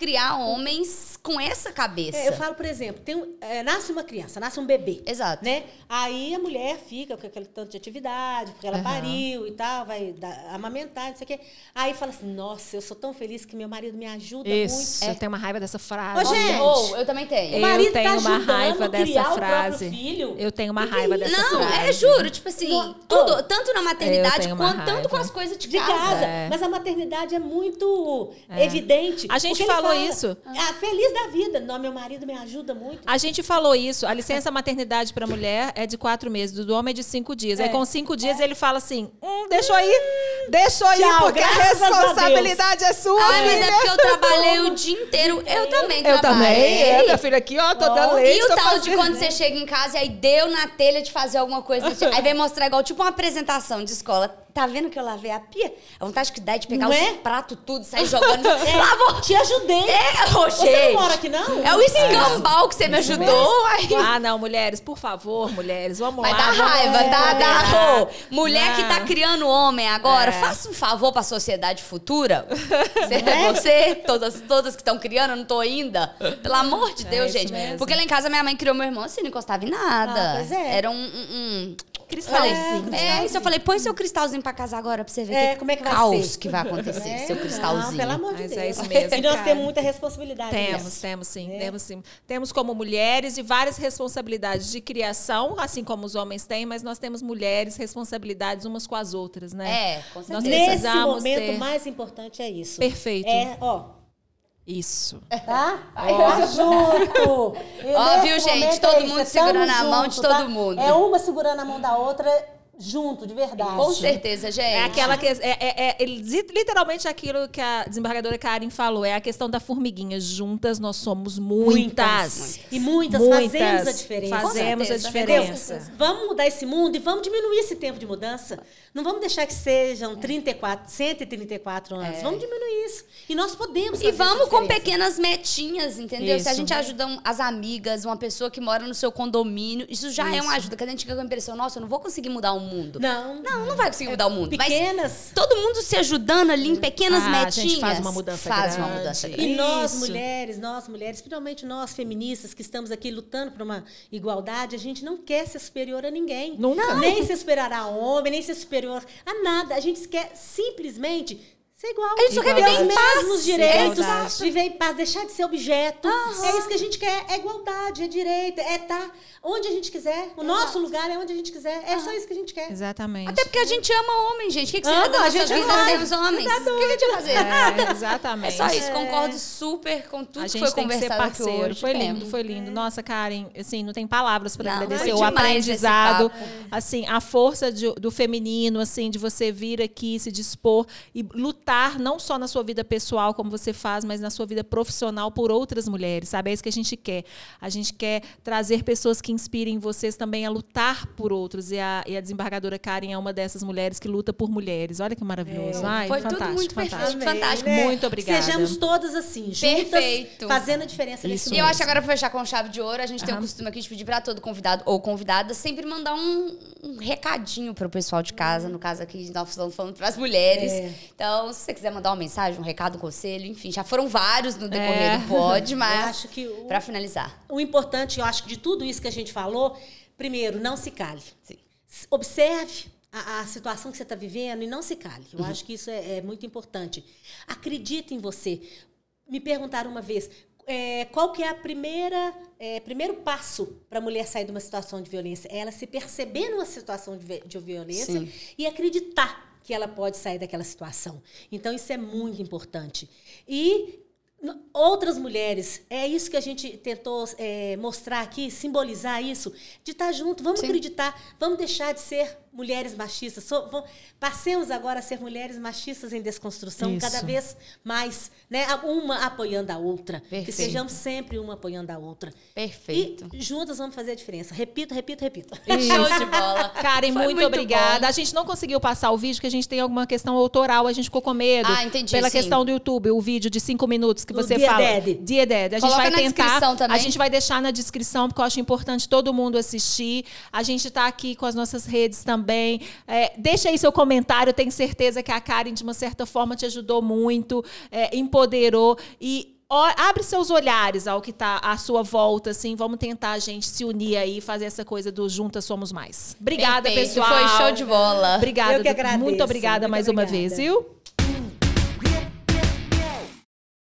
criar homens com essa cabeça. É, eu falo, por exemplo, tem um- é, nasce uma criança, nasce um bebê. Exato. Né? Aí a mulher fica com aquele tanto de atividade, porque ela Aham. pariu e tal, vai dar- amamentar, não sei o quê. Aí fala assim: nossa, eu sou tão feliz que meu marido me ajuda Isso, muito. eu tenho uma raiva dessa frase. Ô, gente, Ou, eu também tenho. O Eu marido tenho tá uma ajudando raiva a dessa criar o próprio frase. filho. Eu tenho uma raiva é dessa isso? Não, frase. é juro, tipo assim, Não, tudo, tanto na maternidade quanto tanto com as coisas de, de casa. É. Mas a maternidade é muito evidente. A gente ele falou fala, isso. Ah, feliz da vida. Não, meu marido me ajuda muito. A gente falou isso. A licença maternidade para mulher é de quatro meses, do homem é de cinco dias. Aí É. com cinco dias ele fala assim: hum, deixa eu ir, deixa eu ir, Tchau, porque a graças a responsabilidade é sua, Ah, mas é porque eu trabalhei o dia inteiro. Eu também Eu também. trabalhei. É, minha filha aqui, ó, tô dando leite. E o tal de fazendo- quando você chega em casa e aí deu na telha de fazer alguma coisa. Aí vem mostrar igual, tipo uma apresentação de escola. Tá vendo que eu lavei a pia? A vontade que dá é de pegar Não os é? pratos tudo, sair jogando. É, Lavou! Te ajudei. É, ô, Você não mora aqui, não? É o escambau que você me ajudou. Aí Ah, não, mulheres, por favor, mulheres, vamos Vai lá. dar vamos raiva, tá? combinar. Dá, ô, mulher que tá Não. criando homem agora, É. faça um favor pra sociedade futura. Você, é? você todas, todas que estão criando, eu não tô ainda. Pelo amor de É Deus, gente. mesmo. Porque lá em casa minha mãe criou meu irmão assim, não encostava em nada. Ah, pois é. Era um. um, um Cristalzinho. É, isso eu falei, põe seu cristalzinho pra casar agora pra você ver É, que como é que vai caos ser. que vai acontecer, É, seu cristalzinho. Não, pelo amor de Mas Deus. é isso mesmo, E nós cara. temos muita responsabilidade Temos, nisso. temos sim, É. temos sim. Temos como mulheres e várias responsabilidades de criação, assim como os homens têm, mas nós temos mulheres responsabilidades umas com as outras, né? É, com Nós certeza. Nesse precisamos momento, ter- o mais importante é isso. Perfeito. É, ó, Isso. tá? Tá junto. Ó, viu, gente? Todo é mundo segurando a mão de todo tá? mundo. É uma segurando a mão da outra junto, de verdade. Com certeza, gente. É aquela que é, é- é- é literalmente aquilo que a desembargadora Karen falou, é a questão da formiguinha. Juntas nós somos muitas. E muitas, Muitas. fazemos a diferença. Fazemos a diferença. Vamos mudar esse mundo e vamos diminuir esse tempo de mudança. Não vamos deixar que sejam 34, 134 anos. É. Vamos diminuir isso. E nós podemos E vamos com pequenas metinhas, entendeu? Se a Isso. gente ajuda um- as amigas, uma pessoa que mora no seu condomínio, isso já é uma Isso. ajuda. Que a gente fica com a impressão, nossa, eu não vou conseguir mudar o mundo. Não, Não, não vai conseguir mudar o mundo. Mas pequenas. todo mundo se ajudando ali em pequenas Ah, a metinhas. gente faz uma mudança Faz uma grande. mudança E grande. nós, Isso. mulheres, nós, mulheres, principalmente nós, feministas, que estamos aqui lutando por uma igualdade, a gente não quer ser superior a ninguém. Nunca. Nem ser superior a homem, nem ser superior a nada. A gente quer simplesmente ser igual. A gente só quer ter viver em paz. mesmos direitos, Igualdade. viver em paz, deixar de ser objeto. É isso que a gente quer, é igualdade, é direito, é estar onde a gente quiser. O nosso lugar é onde a gente quiser. É só isso que a gente quer. Exatamente. Até porque a gente ama homem, gente. O que, que Ama, seria da a gente vida ama. sem os homens? O que que a gente ia fazer? É, exatamente. É só isso, concordo super com tudo A que gente foi tem que ser conversado aqui parceiro. hoje. Foi É. lindo, foi lindo. Nossa, Karen, assim, não tem palavras para agradecer foi o aprendizado, assim, a força de- do feminino, assim, de você vir aqui, se dispor e lutar não só na sua vida pessoal, como você faz, mas na sua vida profissional por outras mulheres, sabe? É isso que a gente quer. A gente quer trazer pessoas que inspirem vocês também a lutar por outros. E a, e a desembargadora Karen é uma dessas mulheres que luta por mulheres. Olha que maravilhoso. Ai, Foi tudo fantástico, muito perfeito. fantástico. Amém, fantástico. né? Muito obrigada. Sejamos todas assim, juntas, Perfeito. fazendo a diferença nesse Isso E eu acho que agora, pra fechar com chave de ouro, a gente tem o costume aqui de pedir pra todo convidado ou convidada sempre mandar um, um recadinho pro pessoal de casa. No caso aqui, nós estamos falando pras mulheres. É. Então, se você quiser mandar uma mensagem, um recado, um conselho, enfim, já foram vários no decorrer É. do pod, mas pra finalizar. o importante, eu acho que de tudo isso que a gente falou, primeiro, não se cale. Sim. Observe a, a situação que você está vivendo e não se cale. Eu acho que isso é, é muito importante. Acredite em você. Me perguntaram uma vez é, qual que é a primeira é, primeiro passo para a mulher sair de uma situação de violência. É ela se perceber numa situação de, de violência Sim. e acreditar que ela pode sair daquela situação. Então isso é muito importante. E outras mulheres, é isso que a gente tentou é, mostrar aqui, simbolizar isso, de estar junto, vamos Sim. acreditar, vamos deixar de ser mulheres machistas. So- passemos agora a ser mulheres machistas em desconstrução, Isso. cada vez mais, né? Uma apoiando a outra. Que Perfeito. sejamos sempre uma apoiando a outra. Perfeito. E juntas vamos fazer a diferença. Repito, repito, repito. Show de bola. Karen, Foi muito, obrigada. bom. A gente não conseguiu passar o vídeo porque a gente tem alguma questão autoral, a gente ficou com medo. Ah, entendi, Pela sim. questão do YouTube, o vídeo de cinco minutos que você Dear fala. Daddy. Dear Daddy. A gente Coloca vai na tentar. descrição também. A gente vai deixar na descrição, porque eu acho importante todo mundo assistir. A gente está aqui com as nossas redes também. É, deixa aí seu comentário. Eu tenho certeza que a Karen, de uma certa forma, te ajudou muito, é, empoderou. E abre seus olhares ao que está à sua volta, assim. Vamos tentar a gente se unir aí e fazer essa coisa do Juntas Somos Mais. Obrigada, Perfeito. pessoal. Foi show de bola. Obrigada. Eu que agradeço. Muito obrigada Muito mais uma obrigada. vez, viu?